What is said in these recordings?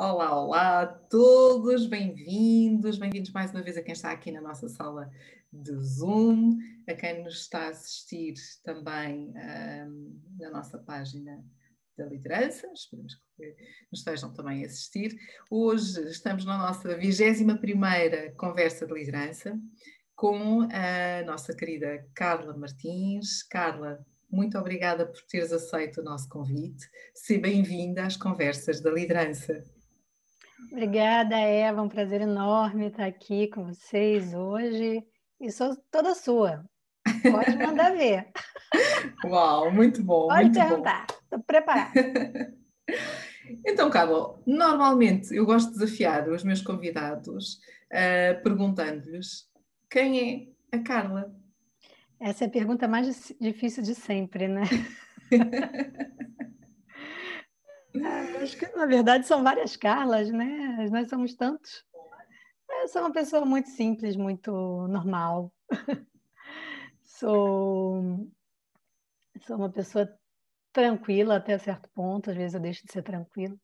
Olá, olá a todos, bem-vindos, bem-vindos mais uma vez a quem está aqui na nossa sala de Zoom, a quem nos está a assistir também um, na nossa página da liderança, esperamos que nos estejam também a assistir. Hoje estamos na nossa 21 primeira conversa de liderança com a nossa querida Carla Martins. Carla, muito obrigada por teres aceito o nosso convite. Seja bem-vinda às conversas da liderança. Obrigada, Eva. Um prazer enorme estar aqui com vocês hoje. E sou toda sua. Pode mandar ver. Uau, muito bom. Pode muito perguntar. Estou preparada. então, Carla, normalmente eu gosto de desafiar os meus convidados uh, perguntando-lhes quem é a Carla. Essa é a pergunta mais difícil de sempre, né? Ah, acho que, na verdade, são várias Carlas, né? Nós somos tantos. Eu sou uma pessoa muito simples, muito normal. sou, sou uma pessoa tranquila até certo ponto, às vezes eu deixo de ser tranquila.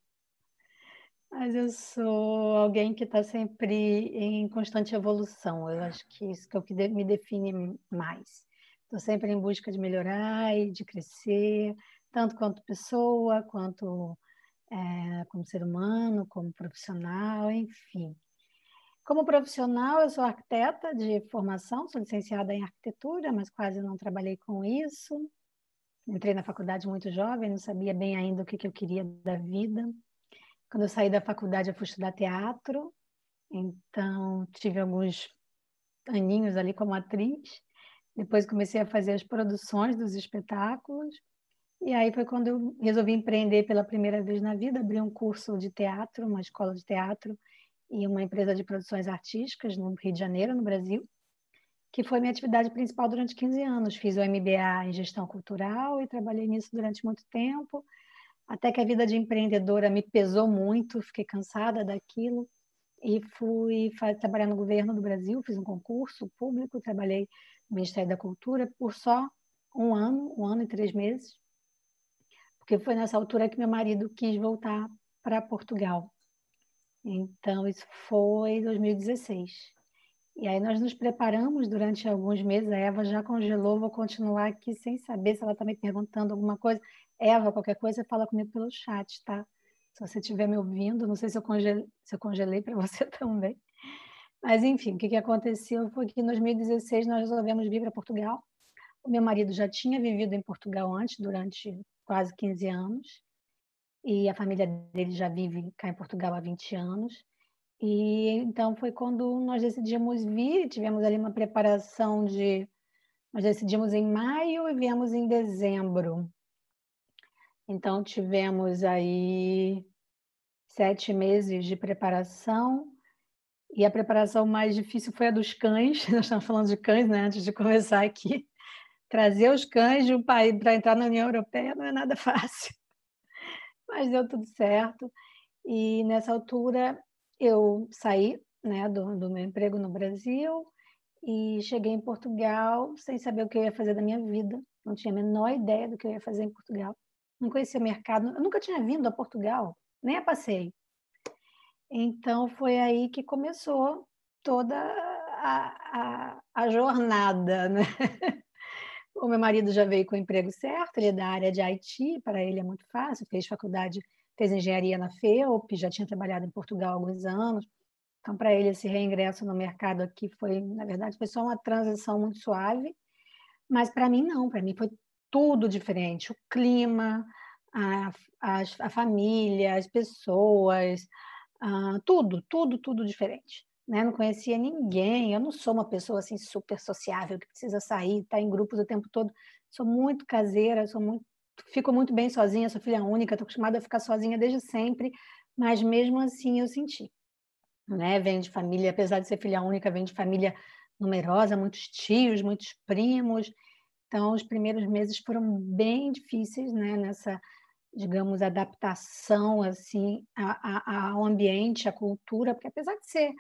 Mas eu sou alguém que está sempre em constante evolução. Eu acho que isso que é o que me define mais. Estou sempre em busca de melhorar e de crescer, tanto quanto pessoa, quanto é, como ser humano, como profissional, enfim. Como profissional, eu sou arquiteta de formação, sou licenciada em arquitetura, mas quase não trabalhei com isso. Entrei na faculdade muito jovem, não sabia bem ainda o que, que eu queria da vida. Quando eu saí da faculdade, eu fui estudar teatro, então tive alguns aninhos ali como atriz. Depois comecei a fazer as produções dos espetáculos. E aí foi quando eu resolvi empreender pela primeira vez na vida, abri um curso de teatro, uma escola de teatro e uma empresa de produções artísticas no Rio de Janeiro, no Brasil, que foi minha atividade principal durante 15 anos. Fiz o MBA em gestão cultural e trabalhei nisso durante muito tempo, até que a vida de empreendedora me pesou muito, fiquei cansada daquilo e fui trabalhar no governo do Brasil, fiz um concurso público, trabalhei Ministério da Cultura por só um ano, um ano e três meses, porque foi nessa altura que meu marido quis voltar para Portugal. Então, isso foi 2016. E aí nós nos preparamos durante alguns meses. A Eva já congelou, vou continuar aqui sem saber se ela está me perguntando alguma coisa. Eva, qualquer coisa, fala comigo pelo chat, tá? Se você estiver me ouvindo, não sei se eu congelei, se eu congelei para você também. Mas, enfim, o que, que aconteceu foi que em 2016 nós resolvemos vir para Portugal. O meu marido já tinha vivido em Portugal antes, durante quase 15 anos, e a família dele já vive cá em Portugal há 20 anos. E então foi quando nós decidimos vir, tivemos ali uma preparação de. Nós decidimos em maio e viemos em dezembro. Então tivemos aí sete meses de preparação e a preparação mais difícil foi a dos cães. Nós estamos falando de cães, né? Antes de começar aqui. Trazer os cães de um país para entrar na União Europeia não é nada fácil. Mas deu tudo certo. E nessa altura eu saí né, do, do meu emprego no Brasil e cheguei em Portugal sem saber o que eu ia fazer da minha vida. Não tinha a menor ideia do que eu ia fazer em Portugal. Não conhecia o mercado. Eu nunca tinha vindo a Portugal, nem a passeio. Então foi aí que começou toda a, a, a jornada, né? O meu marido já veio com o emprego certo, ele é da área de IT, para ele é muito fácil, fez faculdade, fez engenharia na FEUP, já tinha trabalhado em Portugal há alguns anos. Então, para ele, esse reingresso no mercado aqui foi, na verdade, foi só uma transição muito suave. Mas para mim, não, para mim foi tudo diferente. O clima, a, a, a família, as pessoas, ah, tudo, tudo, tudo diferente. Né? Não conhecia ninguém, eu não sou uma pessoa assim super sociável que precisa sair, estar tá em grupos o tempo todo. Sou muito caseira, sou muito, fico muito bem sozinha, sou filha única, estou acostumada a ficar sozinha desde sempre, mas mesmo assim eu senti. Né? Vem de família, apesar de ser filha única, vem de família numerosa, muitos tios, muitos primos. Então, os primeiros meses foram bem difíceis, né? Nessa digamos, adaptação assim ao ambiente, à cultura, porque apesar de ser,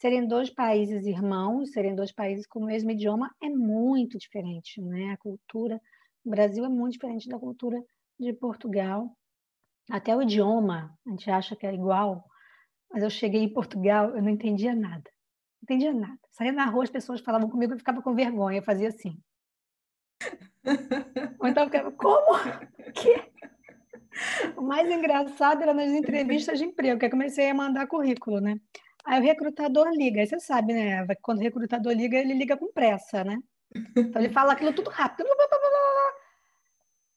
serem dois países irmãos, serem dois países com o mesmo idioma, é muito diferente, né? A cultura no Brasil é muito diferente da cultura de Portugal. Até o idioma, a gente acha que é igual, Mas eu cheguei em Portugal, eu não entendia nada. Não entendia nada. Saía na rua, as pessoas falavam comigo, eu ficava com vergonha, eu fazia assim. Ou então eu ficava, como? Que? O mais engraçado era nas entrevistas de emprego, que eu comecei a mandar currículo, né? Aí o recrutador liga, aí você sabe, né? Quando o recrutador liga, ele liga com pressa, né? Então ele fala aquilo tudo rápido.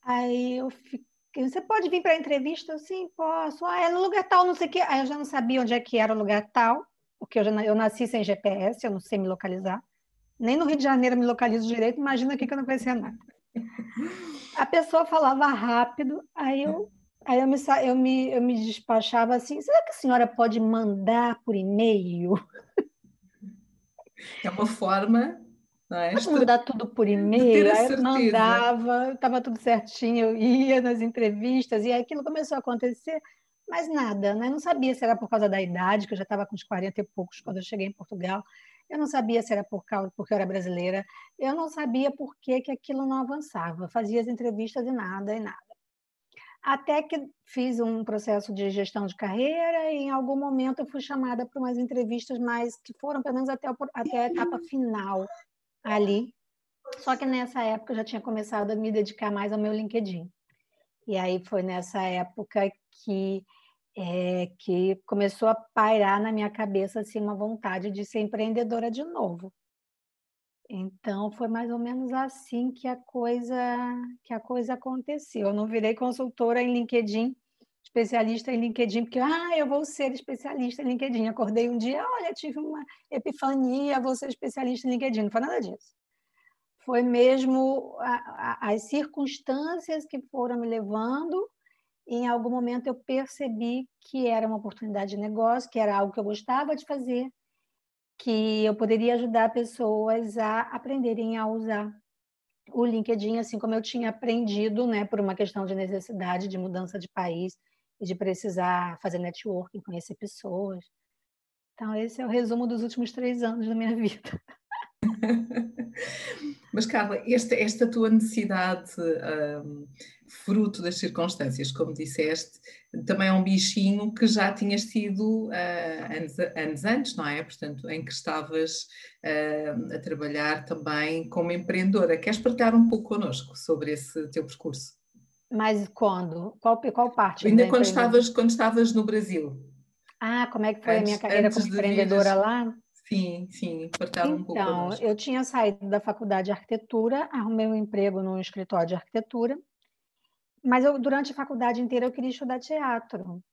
Aí eu fiquei, você pode vir para a entrevista? Sim, posso. Ah, é no lugar tal, não sei o quê. Aí eu já não sabia onde é que era o lugar tal, porque eu, já, eu nasci sem GPS, eu não sei me localizar. Nem no Rio de Janeiro eu me localizo direito, imagina aqui que eu não conhecia nada. A pessoa falava rápido, aí eu, aí eu, me, eu, me, eu me despachava assim, será que a senhora pode mandar por e-mail? É uma forma é? Pode mandar tudo por e-mail, aí eu mandava, estava tudo certinho, eu ia nas entrevistas, e aí aquilo começou a acontecer, mas nada, né? não sabia se era por causa da idade, que eu já estava com uns 40 e poucos quando eu cheguei em Portugal, eu não sabia se era por causa, porque eu era brasileira, eu não sabia por que, que aquilo não avançava, fazia as entrevistas e nada, e nada. Até que fiz um processo de gestão de carreira e em algum momento eu fui chamada para umas entrevistas mais que foram pelo menos até, até a etapa final ali. Só que nessa época eu já tinha começado a me dedicar mais ao meu LinkedIn. E aí foi nessa época que é, que começou a pairar na minha cabeça assim uma vontade de ser empreendedora de novo. Então foi mais ou menos assim que a coisa que a coisa aconteceu. Eu não virei consultora em LinkedIn, especialista em LinkedIn, porque ah, eu vou ser especialista em LinkedIn. Acordei um dia, olha, tive uma epifania, vou ser especialista em LinkedIn. Não foi nada disso. Foi mesmo a, a, as circunstâncias que foram me levando. Em algum momento eu percebi que era uma oportunidade de negócio, que era algo que eu gostava de fazer, que eu poderia ajudar pessoas a aprenderem a usar o LinkedIn, assim como eu tinha aprendido, né, por uma questão de necessidade de mudança de país, e de precisar fazer networking, conhecer pessoas. Então, esse é o resumo dos últimos três anos da minha vida. Mas, Carla, esta, esta tua necessidade, um, fruto das circunstâncias, como disseste, também é um bichinho que já tinhas tido uh, anos, anos, antes, não é? Portanto, em que estavas uh, a trabalhar também como empreendedora. Queres partilhar um pouco connosco sobre esse teu percurso? Mas quando? Qual, qual parte? Ainda quando estavas, quando estavas no Brasil. Ah, como é que foi antes, a minha carreira como empreendedora lá? Sim, sim, cortava então, um pouco. Então, eu tinha saído da faculdade de arquitetura, arrumei um emprego num escritório de arquitetura, mas eu, durante a faculdade inteira eu queria estudar teatro.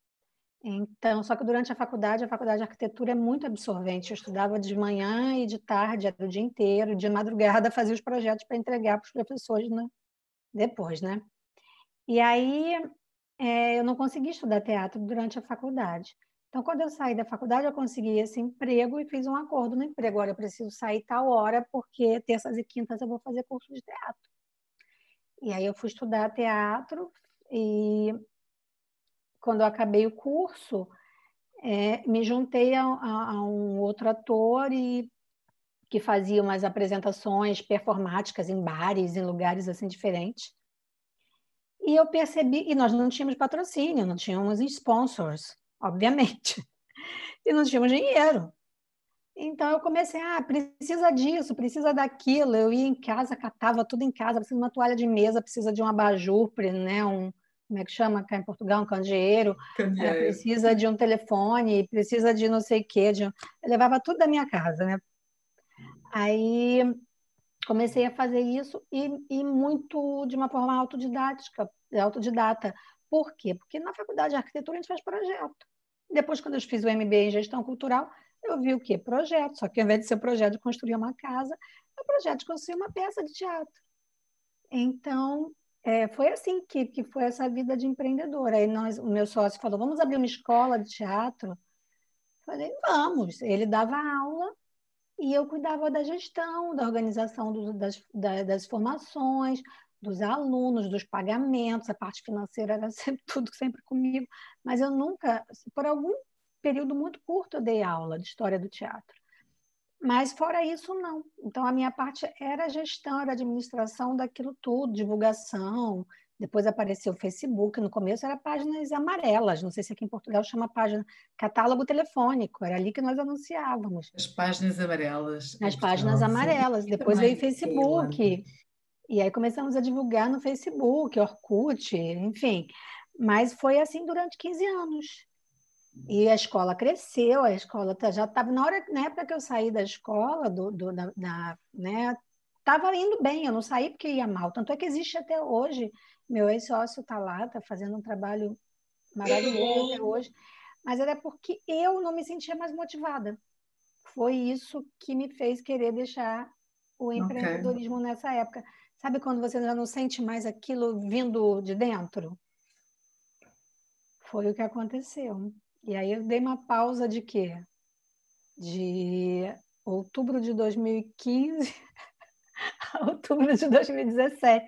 Então, só que durante a faculdade, a faculdade de arquitetura é muito absorvente. Eu estudava de manhã e de tarde, era o dia inteiro, de madrugada fazia os projetos para entregar para os professores né? depois, né? E aí é, eu não consegui estudar teatro durante a faculdade. Então, quando eu saí da faculdade, eu consegui esse emprego e fiz um acordo no emprego. Olha, eu preciso sair tal hora, porque terças e quintas eu vou fazer curso de teatro. E aí eu fui estudar teatro e quando eu acabei o curso, é, me juntei a, a, a, um outro ator e que fazia umas apresentações performáticas em bares, em lugares assim diferentes. E eu percebi, e nós não tínhamos patrocínio, não tínhamos sponsors, obviamente, e não tínhamos dinheiro. Então eu comecei, ah, precisa disso, precisa daquilo. Eu ia em casa, catava tudo em casa, precisa de uma toalha de mesa, precisa de um abajur, né, um, como é que chama cá em Portugal, um candeeiro, candeeiro. É, precisa de um telefone, precisa de não sei o quê. De... Eu levava tudo da minha casa, né? Aí comecei a fazer isso e, e muito de uma forma autodidática, autodidata. Por quê? Porque na faculdade de arquitetura a gente faz projeto. Depois, quando eu fiz o MBA em gestão cultural, eu vi o quê? Projeto. Só que ao invés de ser projeto de construir uma casa, é o projeto de construir uma peça de teatro. Então, é, foi assim que, que foi essa vida de empreendedora. Aí nós, o meu sócio falou, vamos abrir uma escola de teatro? Falei, vamos. Ele dava aula e eu cuidava da gestão, da organização do, das, das formações, dos alunos, dos pagamentos, a parte financeira era sempre tudo sempre comigo, mas eu nunca, por algum período muito curto, eu dei aula de história do teatro. Mas fora isso, não. Então a minha parte era gestão, era administração daquilo tudo, divulgação, Depois apareceu o Facebook, no começo era páginas amarelas, não sei se aqui em Portugal chama página catálogo telefônico, era ali que nós anunciávamos. As páginas amarelas. As páginas amarelas. Depois veio o Facebook. E aí começamos a divulgar no Facebook, Orkut, enfim. Mas foi assim durante 15 anos. E a escola cresceu, a escola tá, já estava na hora, na época que eu saí da escola, do, do da, da, né, estava indo bem, eu não saí porque ia mal. Tanto é que existe até hoje. Meu ex-sócio está lá, está fazendo um trabalho maravilhoso até hoje. Mas era porque eu não me sentia mais motivada. Foi isso que me fez querer deixar o empreendedorismo okay. nessa época. Sabe quando você já não sente mais aquilo vindo de dentro? Foi o que aconteceu. E aí eu dei uma pausa de quê? De outubro de 2015 outubro de 2017.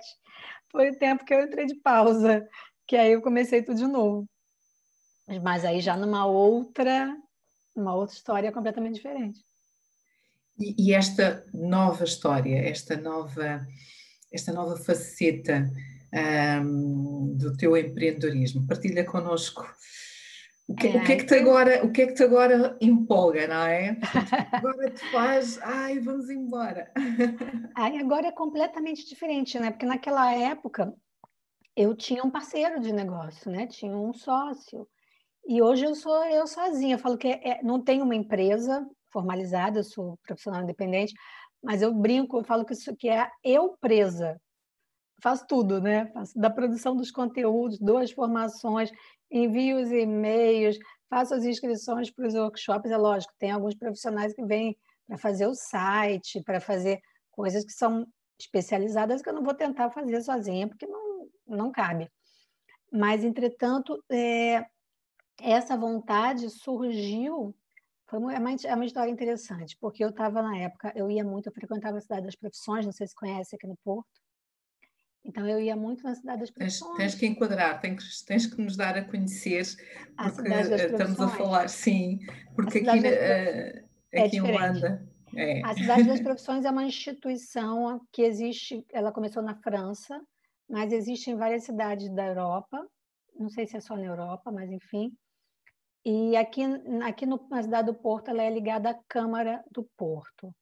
Foi o tempo que eu entrei de pausa, que aí eu comecei tudo de novo. Mas aí já numa outra, uma outra história completamente diferente. E, e esta nova história, esta nova, esta nova faceta um, do teu empreendedorismo, partilha connosco o que, é, o que, é que te agora, o que é que te agora empolga, não é? Agora te faz, ai, vamos embora. Ai, agora é completamente diferente, né? Porque naquela época eu tinha um parceiro de negócio, né? Tinha um sócio. E hoje eu sou eu sozinha. Eu falo que é, não tenho uma empresa formalizada, eu sou profissional independente, mas eu brinco, eu falo que isso que é eu presa. Faço tudo, né? Faço da produção dos conteúdos, dou as formações, envio os e-mails, faço as inscrições para os workshops. É lógico, tem alguns profissionais que vêm para fazer o site, para fazer coisas que são especializadas que eu não vou tentar fazer sozinha, porque não, não cabe. Mas, entretanto, é, essa vontade surgiu. Foi uma, é uma, é uma história interessante, porque eu estava na época, eu ia muito, eu frequentava a cidade das profissões, não sei se conhece aqui no Porto, então eu ia muito na Cidade das Profissões. Tens, tens que enquadrar, tens, tens, que nos dar a conhecer, porque a estamos a falar, sim, porque aqui, uh, aqui é em Holanda. É. A Cidade das Profissões é uma instituição que existe, ela começou na França, mas existe em várias cidades da Europa, não sei se é só na Europa, mas enfim. E aqui, aqui no, na cidade do Porto, ela é ligada à Câmara do Porto.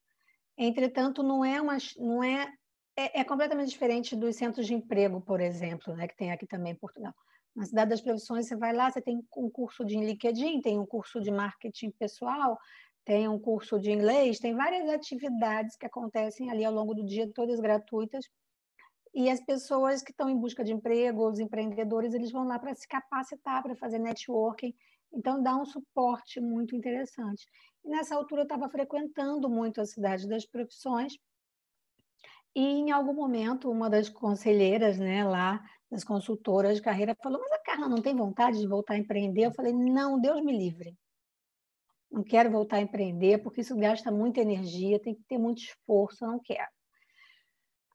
Entretanto, não é, uma, não é é, é, completamente diferente dos centros de emprego, por exemplo, né, que tem aqui também em Portugal. Na Cidade das Profissões, você vai lá, você tem um curso de LinkedIn, tem um curso de marketing pessoal, tem um curso de inglês, tem várias atividades que acontecem ali ao longo do dia, todas gratuitas. E as pessoas que estão em busca de emprego, os empreendedores, eles vão lá para se capacitar, para fazer networking. Então, dá um suporte muito interessante. E nessa altura, eu estava frequentando muito a Cidade das Profissões, e em algum momento, uma das conselheiras, né, lá, das consultoras de carreira, falou: Mas a Carla não tem vontade de voltar a empreender? Eu falei: Não, Deus me livre. Não quero voltar a empreender, porque isso gasta muita energia, tem que ter muito esforço, não quero.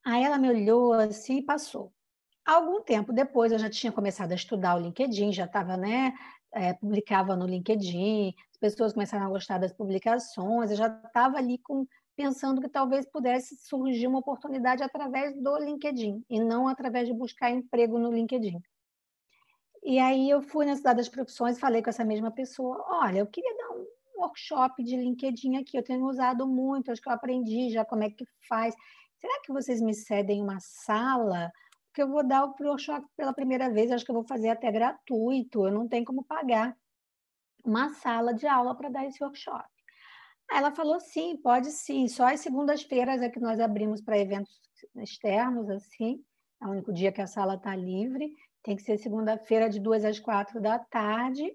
Aí ela me olhou assim e passou. Algum tempo depois, eu já tinha começado a estudar o LinkedIn, já estava, né, é, publicava no LinkedIn, as pessoas começaram a gostar das publicações, eu já estava ali com pensando que talvez pudesse surgir uma oportunidade através do LinkedIn e não através de buscar emprego no LinkedIn. E aí eu fui na Cidade das Profissões e falei com essa mesma pessoa, olha, eu queria dar um workshop de LinkedIn aqui, eu tenho usado muito, acho que eu aprendi já como é que faz. Será que vocês me cedem uma sala? Porque eu vou dar o workshop pela primeira vez, acho que eu vou fazer até gratuito, eu não tenho como pagar uma sala de aula para dar esse workshop. Ela falou sim, pode sim. Só as segundas-feiras é que nós abrimos para eventos externos, assim. É o único dia que a sala está livre. Tem que ser segunda-feira, de duas às quatro da tarde.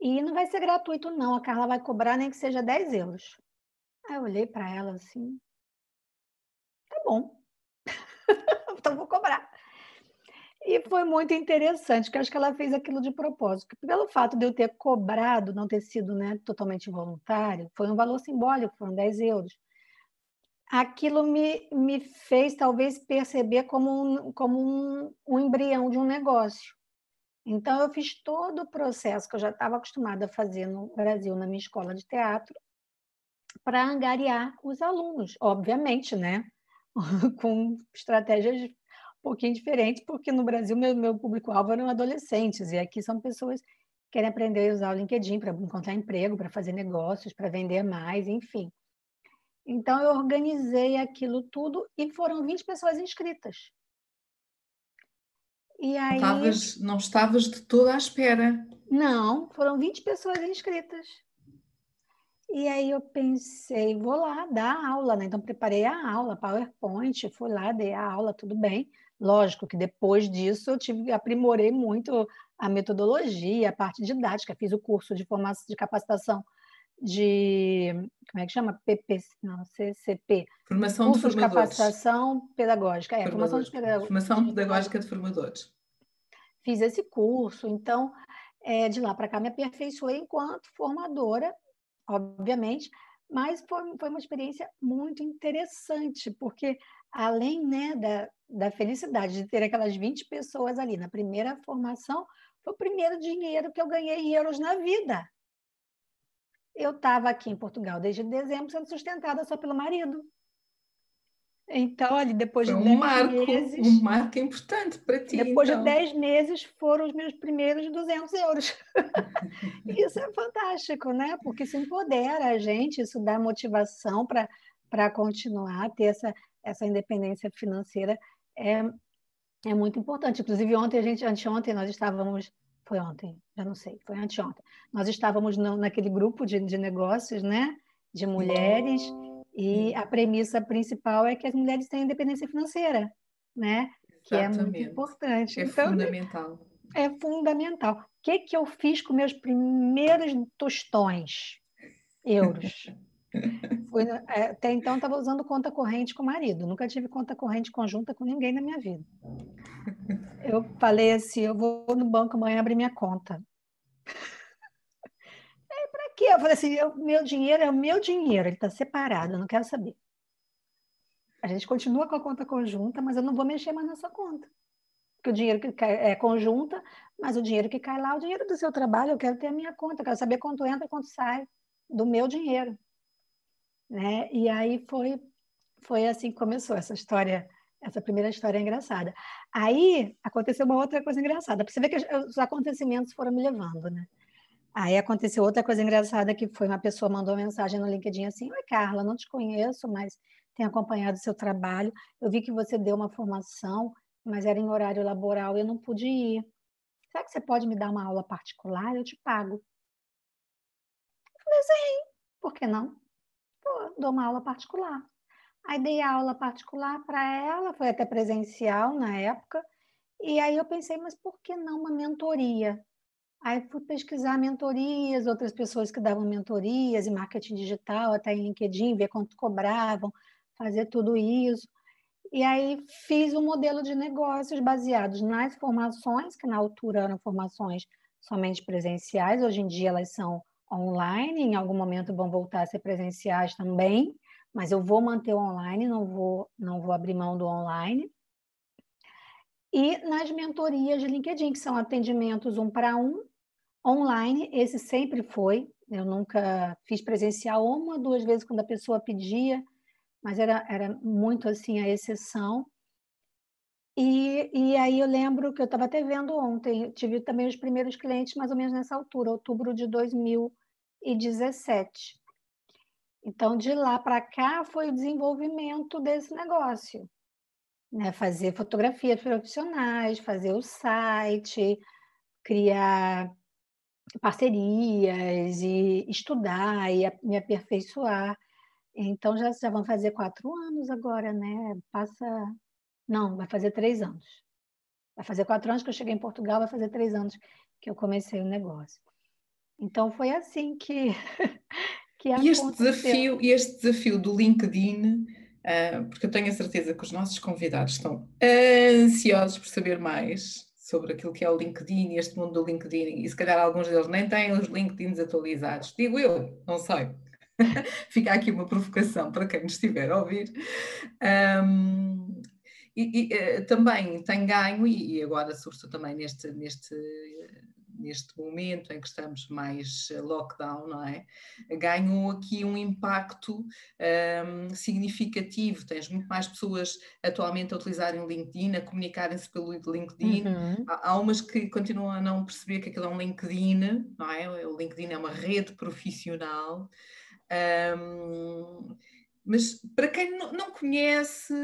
E não vai ser gratuito, não. A Carla vai cobrar nem que seja 10 euros. Aí eu olhei para ela assim. Tá bom. então vou cobrar. E foi muito interessante, porque acho que ela fez aquilo de propósito. Pelo fato de eu ter cobrado, não ter sido né, totalmente voluntário, foi um valor simbólico, foram 10 euros. Aquilo me, me fez talvez perceber como, um, como um, um embrião de um negócio. Então, eu fiz todo o processo que eu já estava acostumada a fazer no Brasil, na minha escola de teatro, para angariar os alunos, obviamente, né? Com estratégias pouquinho diferente, porque no Brasil meu, meu público-alvo eram adolescentes, e aqui são pessoas que querem aprender a usar o LinkedIn para encontrar emprego, para fazer negócios, para vender mais, enfim. Então, eu organizei aquilo tudo e foram 20 pessoas inscritas. E aí... não, estavas, não estavas de toda à espera. Não, foram 20 pessoas inscritas. E aí eu pensei, vou lá dar aula, né? Então preparei a aula, PowerPoint, fui lá, dei a aula, tudo bem. Lógico que depois disso eu tive aprimorei muito a metodologia, a parte didática, fiz o curso de formação de capacitação de como é que chama? PP, não, CCP. Formação curso de, de capacitação pedagógica, é, formação de pedagógica. Formação pedagógica de formadores. Fiz esse curso, então é, de lá para cá me aperfeiçoei enquanto formadora, obviamente, mas foi, foi uma experiência muito interessante, porque além né, da, da felicidade de ter aquelas 20 pessoas ali na primeira formação, foi o primeiro dinheiro que eu ganhei em euros na vida. Eu estava aqui em Portugal desde dezembro sendo sustentada só pelo marido. Então, ali, depois Foi de 10 marco, meses. Um marco importante para ti. Depois então. de 10 meses foram os meus primeiros 200 euros. isso é fantástico, né? Porque isso empodera a gente, isso dá motivação para continuar, ter essa, essa independência financeira. É, é muito importante. Inclusive, ontem, a gente, anteontem, nós estávamos. Foi ontem, já não sei, foi anteontem. Nós estávamos no, naquele grupo de, de negócios, né? De mulheres. E a premissa principal é que as mulheres têm independência financeira, né? Que Exatamente. é muito importante. É então, fundamental. É fundamental. O que, que eu fiz com meus primeiros tostões? Euros. Fui, é, até então estava usando conta corrente com o marido. Nunca tive conta corrente conjunta com ninguém na minha vida. Eu falei assim: eu vou no banco amanhã abrir minha conta quê? Eu falei assim, o meu dinheiro é o meu dinheiro, ele está separado, eu não quero saber. A gente continua com a conta conjunta, mas eu não vou mexer mais nessa conta. Porque o dinheiro que cai é conjunta, mas o dinheiro que cai lá é o dinheiro do seu trabalho, eu quero ter a minha conta, eu quero saber quanto entra e quanto sai do meu dinheiro. Né? E aí foi, foi assim que começou essa história, essa primeira história engraçada. Aí aconteceu uma outra coisa engraçada, para você ver que os acontecimentos foram me levando, né? Aí aconteceu outra coisa engraçada que foi uma pessoa mandou uma mensagem no LinkedIn assim: "Oi, Carla, não te conheço, mas tenho acompanhado o seu trabalho. Eu vi que você deu uma formação, mas era em horário laboral e eu não pude ir. Será que você pode me dar uma aula particular? Eu te pago." Eu falei: "Sim, por que não?" Pô, dou uma aula particular. Aí dei a aula particular para ela, foi até presencial na época. E aí eu pensei, mas por que não uma mentoria? Aí fui pesquisar mentorias, outras pessoas que davam mentorias em marketing digital, até em LinkedIn, ver quanto cobravam, fazer tudo isso. E aí fiz um modelo de negócios baseados nas formações, que na altura eram formações somente presenciais, hoje em dia elas são online, em algum momento vão voltar a ser presenciais também, mas eu vou manter o online, não vou, não vou abrir mão do online. E nas mentorias de LinkedIn, que são atendimentos um para um, online, esse sempre foi. Eu nunca fiz presencial uma, duas vezes quando a pessoa pedia, mas era, era muito assim a exceção. E, e aí eu lembro que eu estava até vendo ontem, tive também os primeiros clientes mais ou menos nessa altura, outubro de 2017. Então, de lá para cá foi o desenvolvimento desse negócio né? fazer fotografias profissionais, fazer o site, criar parcerias e estudar e me aperfeiçoar. Então já, já vão fazer quatro anos agora, né? Passa. Não, vai fazer três anos. Vai fazer quatro anos que eu cheguei em Portugal, vai fazer três anos que eu comecei o negócio. Então foi assim que. que e este desafio, este desafio do LinkedIn porque eu tenho a certeza que os nossos convidados estão ansiosos por saber mais sobre aquilo que é o LinkedIn e este mundo do LinkedIn, e se calhar alguns deles nem têm os LinkedIns atualizados. Digo eu, não sei. Fica aqui uma provocação para quem nos estiver a ouvir. Um, e, e uh, também tem ganho, e, e agora, sobretudo também neste, neste neste momento em que estamos mais lockdown, não é? Ganham aqui um impacto um, significativo. Tens muito mais pessoas atualmente a utilizarem o LinkedIn, a comunicarem-se pelo LinkedIn. Uhum. Há, há, umas que continuam a não perceber que aquilo é um LinkedIn, não é? O LinkedIn é uma rede profissional. Um, mas para quem não conhece,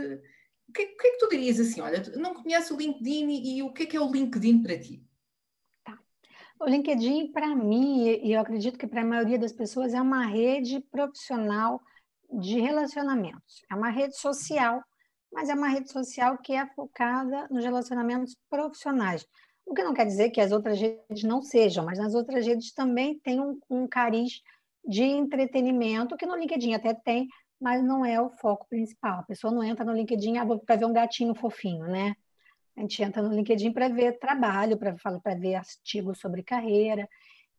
o que, o que, é que tu dirias assim? Olha, não conhece o LinkedIn e, e o que é que é o LinkedIn para ti? O LinkedIn, para mim, e eu acredito que para a maioria das pessoas, é uma rede profissional de relacionamentos. É uma rede social, mas é uma rede social que é focada nos relacionamentos profissionais. O que não quer dizer que as outras redes não sejam, mas nas outras redes também tem um, um cariz de entretenimento, que no LinkedIn até tem, mas não é o foco principal. A pessoa não entra no LinkedIn ah, para ver um gatinho fofinho, né? A gente entra no LinkedIn para ver trabalho, para ver artigos sobre carreira.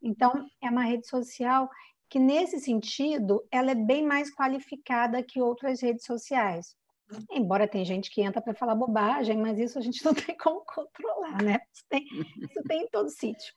Então, é uma rede social que, nesse sentido, ela é bem mais qualificada que outras redes sociais. Embora tem gente que entra para falar bobagem, mas isso a gente não tem como controlar, né? Isso tem, isso tem em todo sítio.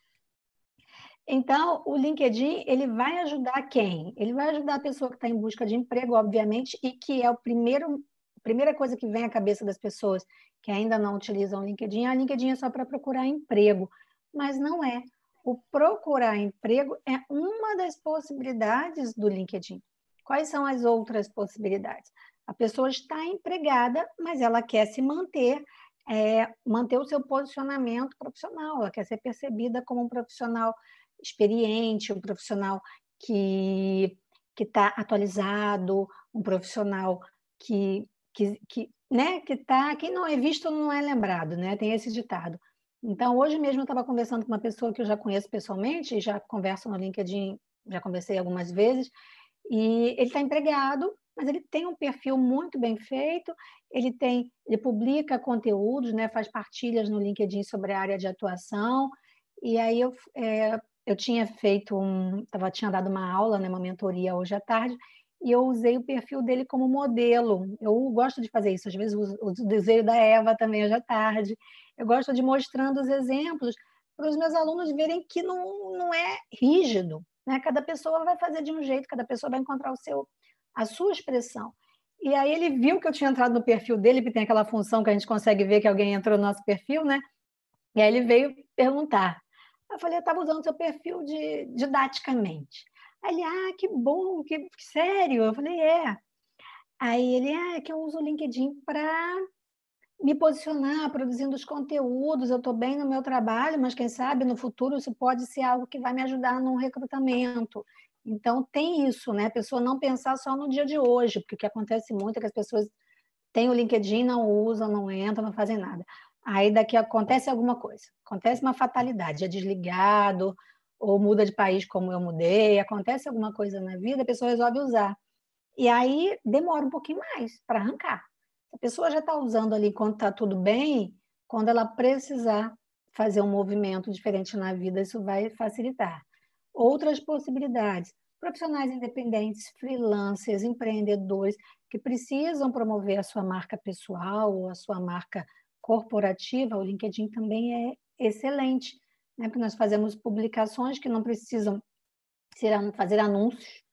Então, o LinkedIn, ele vai ajudar quem? Ele vai ajudar a pessoa que está em busca de emprego, obviamente, e que é o primeiro, primeira coisa que vem à cabeça das pessoas que ainda não utilizam o LinkedIn. A ah, LinkedIn é só para procurar emprego, mas não é. O procurar emprego é uma das possibilidades do LinkedIn. Quais são as outras possibilidades? A pessoa está empregada, mas ela quer se manter, é, manter o seu posicionamento profissional, ela quer ser percebida como um profissional experiente, um profissional que que está atualizado, um profissional que que, que né que tá quem não é visto não é lembrado, né? Tem esse ditado. Então hoje mesmo eu estava conversando com uma pessoa que eu já conheço pessoalmente, já converso no LinkedIn, já conversei algumas vezes, e ele está empregado, mas ele tem um perfil muito bem feito, ele tem, ele publica conteúdos, né, faz partilhas no LinkedIn sobre a área de atuação, e aí eu é, eu tinha feito um, tava, tinha dado uma aula, né, uma mentoria hoje à tarde, e eu usei o perfil dele como modelo. Eu gosto de fazer isso, às vezes o desejo da Eva também hoje à tarde. Eu gosto de mostrando os exemplos para os meus alunos verem que não, não é rígido, né? Cada pessoa vai fazer de um jeito, cada pessoa vai encontrar o seu a sua expressão. E aí ele viu que eu tinha entrado no perfil dele, que tem aquela função que a gente consegue ver que alguém entrou no nosso perfil, né? E aí ele veio perguntar: eu falei, eu estava usando seu perfil de, didaticamente. Ele, ah, que bom, que, que sério. Eu falei, é. Aí ele, ah, é que eu uso o LinkedIn para me posicionar, produzindo os conteúdos, eu estou bem no meu trabalho, mas quem sabe no futuro isso pode ser algo que vai me ajudar no recrutamento. Então tem isso, né? A pessoa não pensar só no dia de hoje, porque o que acontece muito é que as pessoas têm o LinkedIn, não usam, não entram, não fazem nada. Aí daqui acontece alguma coisa, acontece uma fatalidade, é desligado, ou muda de país como eu mudei, acontece alguma coisa na vida, a pessoa resolve usar. E aí demora um pouquinho mais para arrancar. A pessoa já está usando ali quando está tudo bem, quando ela precisar fazer um movimento diferente na vida, isso vai facilitar. Outras possibilidades, profissionais independentes, freelancers, empreendedores que precisam promover a sua marca pessoal ou a sua marca corporativa, o LinkedIn também é excelente, né? porque nós fazemos publicações que não precisam ser, fazer anúncios,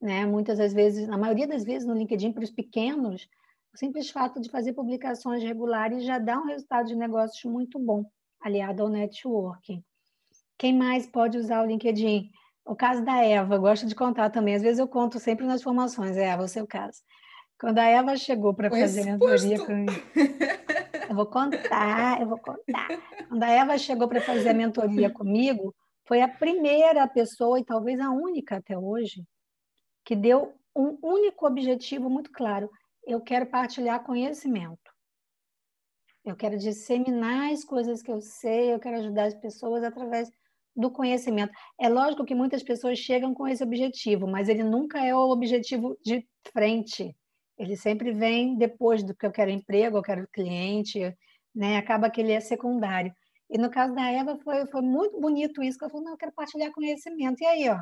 né? muitas das vezes, na maioria das vezes no LinkedIn, para os pequenos, o simples fato de fazer publicações regulares já dá um resultado de negócios muito bom, aliado ao networking. Quem mais pode usar o LinkedIn? O caso da Eva, gosto de contar também. Às vezes eu conto sempre nas formações, Eva, o seu caso. Quando a Eva chegou para fazer mentoria comigo. Eu vou contar, eu vou contar. Quando a Eva chegou para fazer a mentoria comigo, foi a primeira pessoa, e talvez a única até hoje, que deu um único objetivo muito claro. Eu quero partilhar conhecimento. Eu quero disseminar as coisas que eu sei, eu quero ajudar as pessoas através do conhecimento. É lógico que muitas pessoas chegam com esse objetivo, mas ele nunca é o objetivo de frente. Ele sempre vem depois do que eu quero emprego, eu quero cliente, né? Acaba que ele é secundário. E no caso da Eva foi, foi muito bonito isso, que ela falou, não, eu quero partilhar conhecimento. E aí, ó,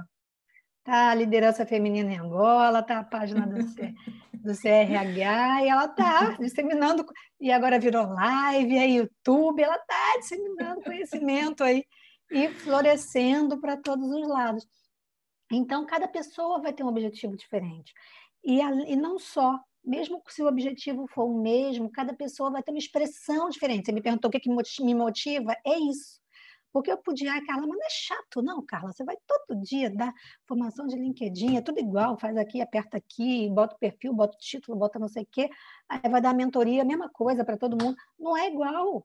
tá a liderança feminina em Angola, tá a página do, C, do CRH, e ela tá disseminando, e agora virou live, é YouTube, ela tá disseminando conhecimento aí. e florescendo para todos os lados. Então, cada pessoa vai ter um objetivo diferente. E, a, e não só, mesmo se o objetivo for o mesmo, cada pessoa vai ter uma expressão diferente. Você me perguntou o que, que me motiva? É isso. Porque eu podia, ah, Carla, mas não é chato, não, Carla. Você vai todo dia dar formação de LinkedIn, é tudo igual, faz aqui, aperta aqui, bota o perfil, bota o título, bota não sei o quê, aí vai dar mentoria, mesma coisa para todo mundo. Não é igual.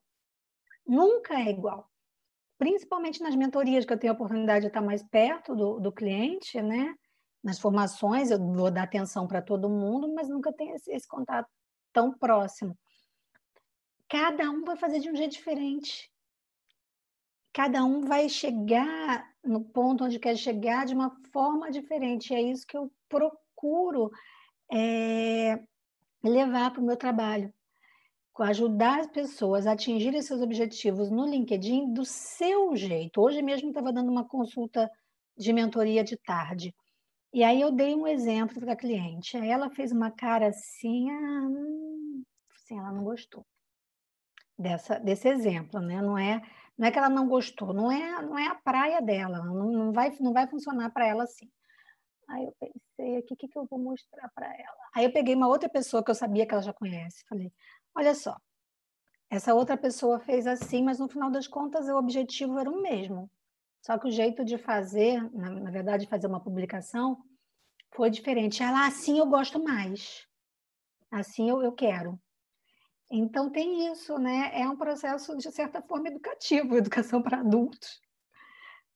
Nunca é igual. Principalmente nas mentorias, que eu tenho a oportunidade de estar mais perto do, do cliente, né? Nas formações, eu vou dar atenção para todo mundo, mas nunca tenho esse, esse contato tão próximo. Cada um vai fazer de um jeito diferente cada um vai chegar no ponto onde quer chegar de uma forma diferente. É isso que eu procuro é, levar para o meu trabalho. Ajudar as pessoas a atingirem seus objetivos no LinkedIn do seu jeito. Hoje mesmo estava dando uma consulta de mentoria de tarde. E aí eu dei um exemplo para a cliente. Aí ela fez uma cara assim, ah, hum, assim, ela não gostou dessa, desse exemplo, né? Não é não é que ela não gostou, não é, não é a praia dela, não, não, vai, não vai funcionar para ela assim. Aí eu pensei aqui, o que, que eu vou mostrar para ela? Aí eu peguei uma outra pessoa que eu sabia que ela já conhece, falei, olha só, essa outra pessoa fez assim, mas no final das contas o objetivo era o mesmo. Só que o jeito de fazer, na, na verdade, fazer uma publicação, foi diferente. Ela, assim eu gosto mais. Assim eu, eu quero. Então tem isso, né? É um processo de certa forma educativo, educação para adultos.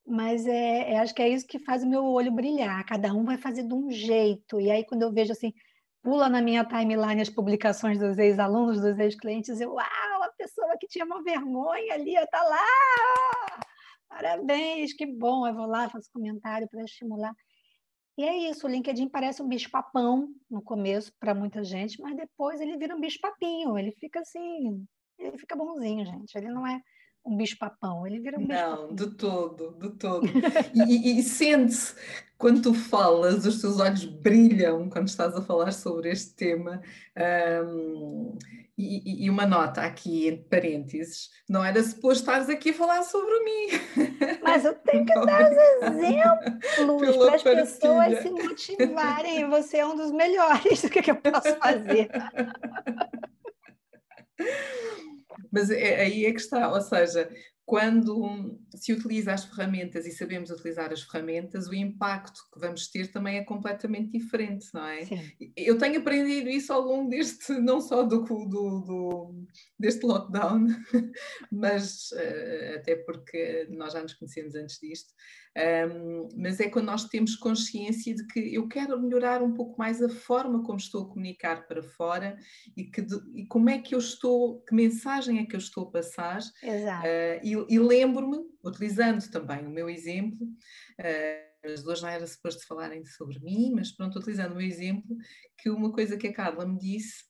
Mas é, é, acho que é isso que faz o meu olho brilhar. Cada um vai fazer de um jeito. E aí quando eu vejo assim, pula na minha timeline as publicações dos ex-alunos, dos ex-clientes, eu, uau, a pessoa que tinha uma vergonha ali, está lá! Parabéns, que bom! Eu vou lá, faço comentário para estimular. E é isso, o LinkedIn parece um bicho-papão no começo para muita gente, mas depois ele vira um bicho-papinho, ele fica assim, ele fica bonzinho, gente. Ele não é um bicho-papão, ele vira um bicho-papão. Não, de todo, de todo. e, e, sente-se, quando tu falas, os teus olhos brilham quando estás a falar sobre este tema. Um, e, e, uma nota aqui, entre parênteses, não era suposto estares aqui a falar sobre mim. Mas eu tenho que dar os exemplos para as pessoas se motivarem. Você é um dos melhores. O que, que eu posso fazer? Mas é, aí é que está, ou seja, quando se utiliza as ferramentas e sabemos utilizar as ferramentas, o impacto que vamos ter também é completamente diferente, não é? Sim. Eu tenho aprendido isso ao longo deste, não só do, do, do deste lockdown, mas uh, até porque nós já nos conhecemos antes disto, um, mas é quando nós temos consciência de que eu quero melhorar um pouco mais a forma como estou a comunicar para fora e, que e como é que eu estou, que mensagem é que eu estou a passar. Exato. Uh, e e, lembro-me, utilizando também o meu exemplo, uh, as duas não era suposto falarem sobre mim, mas pronto, utilizando o meu exemplo, que uma coisa que a Carla me disse,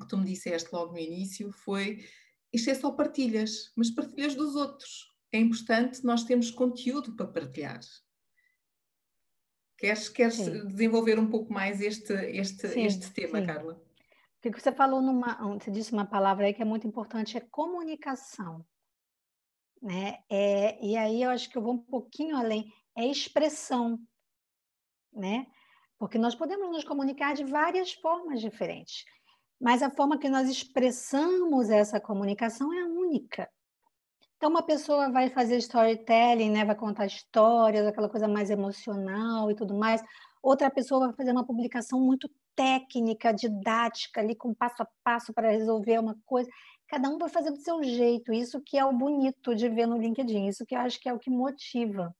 que tu me disseste logo no início, foi isto é só partilhas, mas partilhas dos outros. É importante nós termos conteúdo para partilhar. Queres, queres desenvolver um pouco mais este, este, sim, este tema, sim. Carla? O que você falou numa, você disse uma palavra aí que é muito importante, é comunicação né? É, e aí eu acho que eu vou um pouquinho além, é expressão, né? Porque nós podemos nos comunicar de várias formas diferentes, mas a forma que nós expressamos essa comunicação é única. Então, uma pessoa vai fazer storytelling, né? vai contar histórias, aquela coisa mais emocional e tudo mais. Outra pessoa vai fazer uma publicação muito técnica, didática, ali com passo a passo para resolver uma coisa cada um vai fazer do seu jeito. Isso que é o bonito de ver no LinkedIn, isso que eu acho que é o que motiva.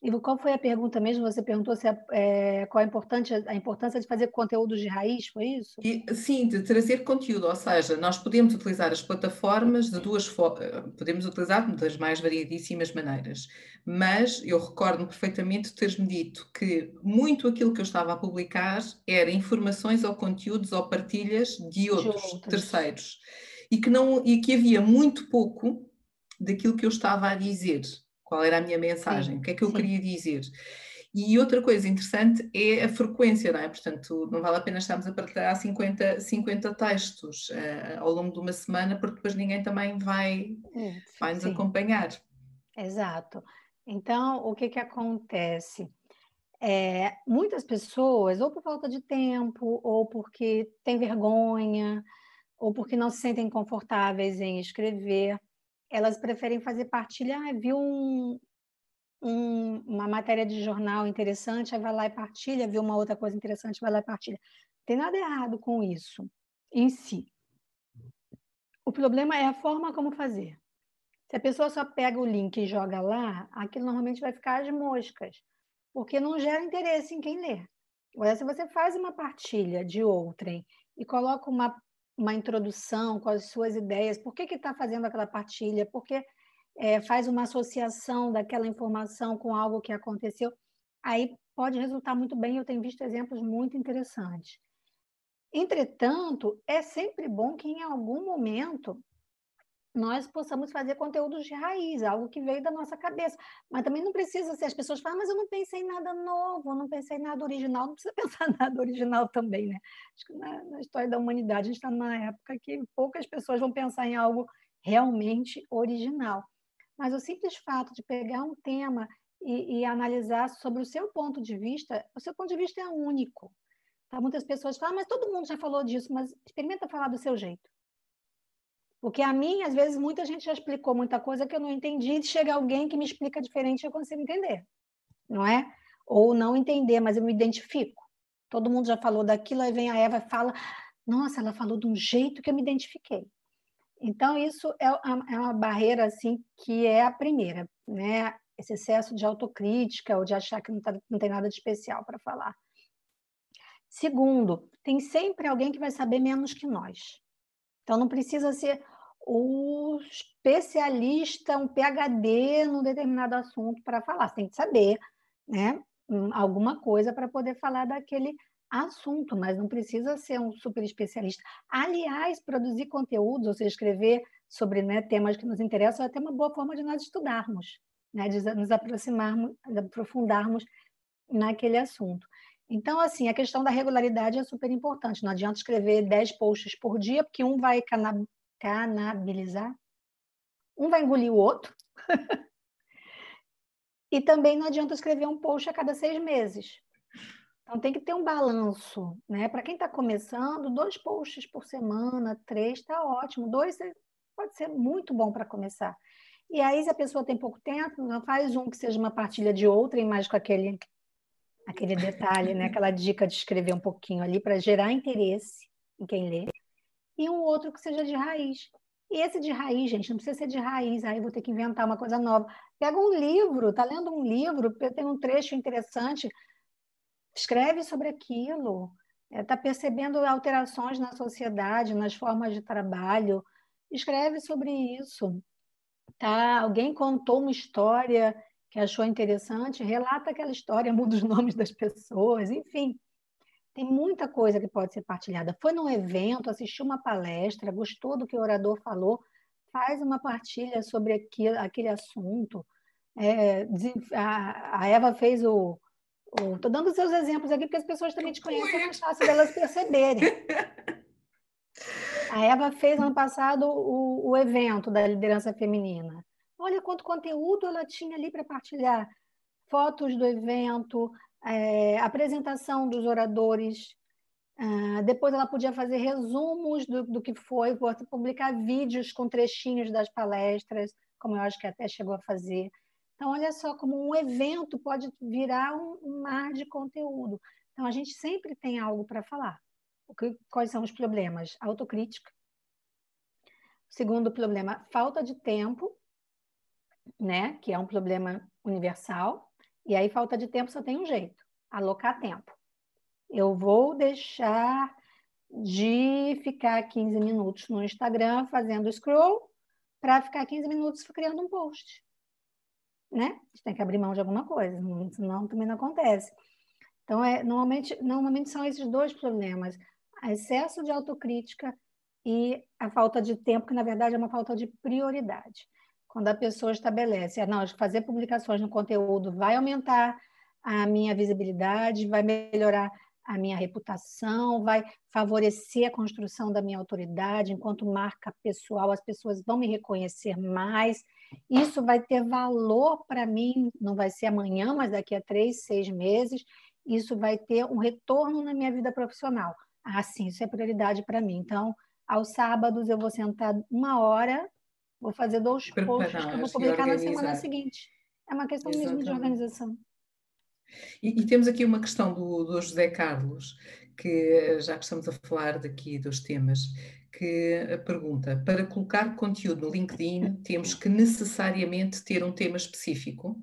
E qual foi a pergunta mesmo? Você perguntou se é, é, qual a, importante, a importância de fazer conteúdos de raiz, foi isso? E, sim, de trazer conteúdo, ou seja, nós podemos utilizar as plataformas de duas formas, podemos utilizar das mais variedíssimas maneiras, mas eu recordo-me perfeitamente teres-me dito que muito aquilo que eu estava a publicar era informações ou conteúdos ou partilhas de outros, de outros. terceiros e que, não, e que havia muito pouco daquilo que eu estava a dizer. Qual era a minha mensagem? Sim, o que é que eu sim. queria dizer? E outra coisa interessante é a frequência, não é? Portanto, não vale a pena estarmos a partilhar 50, 50 textos uh, ao longo de uma semana, porque depois ninguém também vai, vai nos acompanhar. Exato. Então, o que, que acontece? É, muitas pessoas, ou por falta de tempo, ou porque têm vergonha, ou porque não se sentem confortáveis em escrever, elas preferem fazer partilha. Ah, viu um, um, uma matéria de jornal interessante, vai lá e partilha, viu uma outra coisa interessante, vai lá e partilha. Não tem nada errado com isso em si. O problema é a forma como fazer. Se a pessoa só pega o link e joga lá, aquilo normalmente vai ficar as moscas porque não gera interesse em quem lê. Agora, se você faz uma partilha de outrem e coloca uma, uma introdução com as suas ideias, por que está fazendo aquela partilha, por que é, faz uma associação daquela informação com algo que aconteceu, aí pode resultar muito bem. Eu tenho visto exemplos muito interessantes. Entretanto, é sempre bom que em algum momento nós possamos fazer conteúdos de raiz, algo que veio da nossa cabeça. Mas também não precisa ser, as pessoas falam, mas eu não pensei em nada novo, não pensei em nada original, não precisa pensar nada original também, né? Acho que na, na história da humanidade a gente está numa época que poucas pessoas vão pensar em algo realmente original. Mas o simples fato de pegar um tema e, e analisar sobre o seu ponto de vista, o seu ponto de vista é único. Tá? Muitas pessoas falam, mas todo mundo já falou disso, mas experimenta falar do seu jeito. Porque a mim, às vezes, muita gente já explicou muita coisa que eu não entendi, e chega alguém que me explica diferente e eu consigo entender, não é? Ou não entender, mas eu me identifico. Todo mundo já falou daquilo, aí vem a Eva e fala: Nossa, ela falou de um jeito que eu me identifiquei. Então, isso é, é uma barreira, assim, que é a primeira, né? Esse excesso de autocrítica ou de achar que não, tá, não tem nada de especial para falar. Segundo, tem sempre alguém que vai saber menos que nós. Então, não precisa ser o especialista, um PhD num determinado assunto para falar. Você tem que saber né, hum, alguma coisa para poder falar daquele assunto, mas não precisa ser um super especialista. Aliás, produzir conteúdos, ou seja, escrever sobre né, temas que nos interessam, é até uma boa forma de nós estudarmos, né, de nos aproximarmos, de aprofundarmos naquele assunto. Então, assim, a questão da regularidade é super importante. Não adianta escrever 10 posts por dia, porque um vai canab canabilizar, um vai engolir o outro. e também não adianta escrever um post a cada seis meses. Então, tem que ter um balanço. Né? Para quem está começando, dois posts por semana, três, está ótimo. Dois pode ser muito bom para começar. E aí, se a pessoa tem pouco tempo, faz um que seja uma partilha de outra, e mais com aquele aquele detalhe, né? aquela dica de escrever um pouquinho ali para gerar interesse em quem lê, e um outro que seja de raiz. E esse de raiz, gente, não precisa ser de raiz, aí vou ter que inventar uma coisa nova. Pega um livro, tá lendo um livro, tem um trecho interessante, escreve sobre aquilo, está é, percebendo alterações na sociedade, nas formas de trabalho, escreve sobre isso. Tá? Alguém contou uma história que achou interessante, relata aquela história, muda os nomes das pessoas, enfim. Tem muita coisa que pode ser partilhada. Foi num evento, assistiu uma palestra, gostou do que o orador falou, faz uma partilha sobre aquele, aquele assunto. É, a, a, Eva fez o. Estou dando seus exemplos aqui, porque as pessoas também te conhecem, é mais fácil delas perceberem. A Eva fez ano passado o, o evento da liderança feminina. Olha quanto conteúdo ela tinha ali para partilhar. Fotos do evento, é, apresentação dos oradores. Uh, depois ela podia fazer resumos do, do que foi, publicar vídeos com trechinhos das palestras, como eu acho que até chegou a fazer. Então, olha só como um evento pode virar um, um mar de conteúdo. Então, a gente sempre tem algo para falar. Que, quais são os problemas? Autocrítica. Segundo problema, falta de tempo né? Que é um problema universal. E aí, falta de tempo só tem um jeito: alocar tempo. Eu vou deixar de ficar 15 minutos no Instagram fazendo scroll para ficar 15 minutos criando um post. Né? A gente tem que abrir mão de alguma coisa, senão também não acontece. Então, é, normalmente, normalmente são esses dois problemas: excesso de autocrítica e a falta de tempo, que na verdade é uma falta de prioridade quando a pessoa estabelece, ah, não, fazer publicações no conteúdo vai aumentar a minha visibilidade, vai melhorar a minha reputação, vai favorecer a construção da minha autoridade enquanto marca pessoal, as pessoas vão me reconhecer mais. Isso vai ter valor para mim, não vai ser amanhã, mas daqui a três, seis meses, isso vai ter um retorno na minha vida profissional. Ah, sim, isso é prioridade para mim. Então, aos sábados eu vou sentar uma hora, vou fazer dois Preparar, posts que eu vou publicar na semana seguinte. É uma questão Exatamente. mesmo de organização. E, e, temos aqui uma questão do, do José Carlos, que já que estamos a falar daqui dos temas, que pergunta: para colocar conteúdo no LinkedIn, temos que necessariamente ter um tema específico?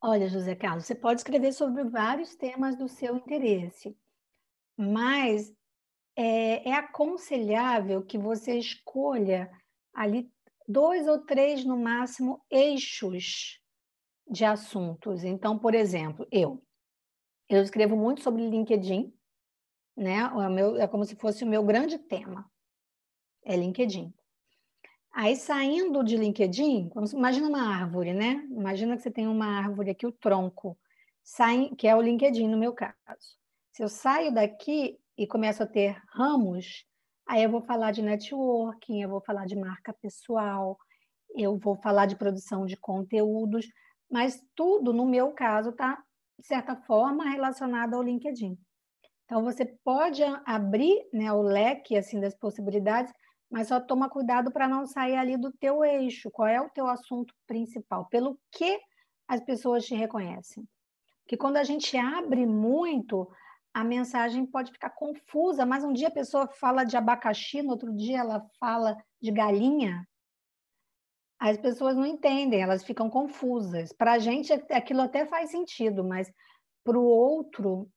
Olha, José Carlos, você pode escrever sobre vários temas do seu interesse, mas é, é aconselhável que você escolha ali dois ou três, no máximo, eixos de assuntos. Então, por exemplo, eu. Eu escrevo muito sobre LinkedIn, né? É, meu, é como se fosse o meu grande tema. É LinkedIn. Aí, saindo de LinkedIn, imagina uma árvore, né? Imagina que você tem uma árvore aqui, o tronco, que é o LinkedIn no meu caso. Se eu saio daqui e começo a ter ramos, aí eu vou falar de networking, eu vou falar de marca pessoal, eu vou falar de produção de conteúdos, mas tudo, no meu caso, está, de certa forma, relacionado ao LinkedIn. Então, você pode abrir né, o leque assim das possibilidades mas só toma cuidado para não sair ali do teu eixo. Qual é o teu assunto principal? Pelo que as pessoas te reconhecem? Porque quando a gente abre muito, a mensagem pode ficar confusa, mas um dia a pessoa fala de abacaxi, no outro dia ela fala de galinha. As pessoas não entendem, elas ficam confusas. Para a gente aquilo até faz sentido, mas para o outro,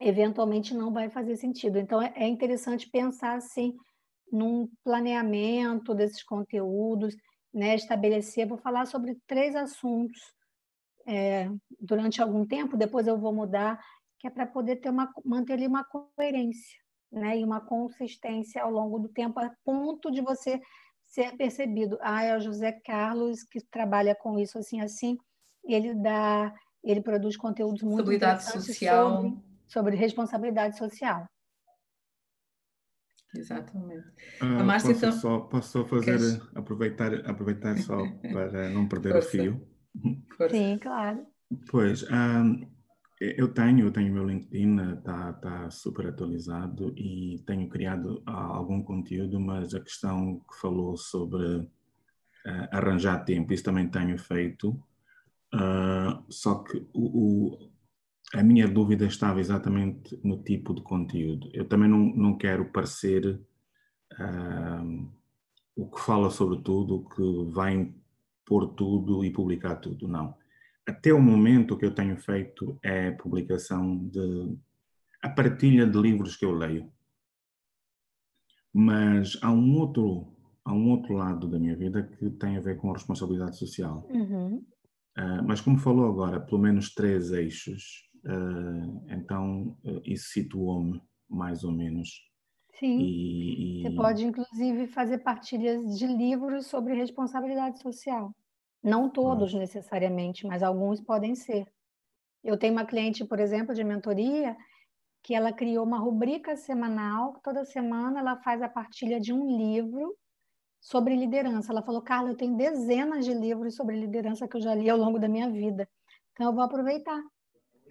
eventualmente não vai fazer sentido. Então é, é interessante pensar assim num planeamento desses conteúdos, né, estabelecer, vou falar sobre três assuntos é, durante algum tempo, depois eu vou mudar, que é para poder ter uma, manter ali uma coerência né, e uma consistência ao longo do tempo, a ponto de você ser percebido. Ah, é o José Carlos que trabalha com isso assim, assim, ele dá, ele produz conteúdos muito interessantes social. sobre, sobre responsabilidade social. Exatamente. Ah, a Márcia posso, então... só, posso só fazer, Queres... aproveitar, aproveitar só para não perder Força. o fio? Força. Sim, claro. Pois, um, eu tenho, eu tenho meu LinkedIn, está tá super atualizado e tenho criado algum conteúdo, mas a questão que falou sobre uh, arranjar tempo, isso também tenho feito, uh, só que o, o a minha dúvida estava exatamente no tipo de conteúdo. Eu também não, não quero parecer uh, o que fala sobre tudo, o que vai pôr tudo e publicar tudo. Não. Até o momento o que eu tenho feito é a publicação de. a partilha de livros que eu leio. Mas há um outro, há um outro lado da minha vida que tem a ver com a responsabilidade social. Uhum. Uh, mas como falou agora, pelo menos três eixos Uh, então, uh, isso situou-me mais ou menos. Sim. E, e... Você pode, inclusive, fazer partilhas de livros sobre responsabilidade social. Não todos necessariamente, mas alguns podem ser. Eu tenho uma cliente, por exemplo, de mentoria, que ela criou uma rubrica semanal, toda semana ela faz a partilha de um livro sobre liderança. Ela falou, Carla, eu tenho dezenas de livros sobre liderança que eu já li ao longo da minha vida. Então, eu vou aproveitar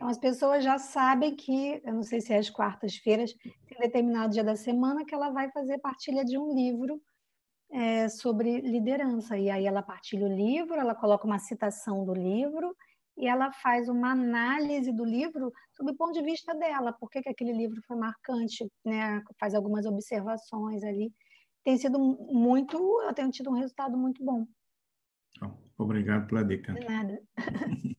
então, as pessoas já sabem que, eu não sei se é às quartas-feiras, tem determinado dia da semana que ela vai fazer partilha de um livro é, sobre liderança. E aí ela partilha o livro, ela coloca uma citação do livro e ela faz uma análise do livro sob o ponto de vista dela, por que, que aquele livro foi marcante, né? faz algumas observações ali. Tem sido muito, eu tenho tido um resultado muito bom. Obrigado pela dica. De nada.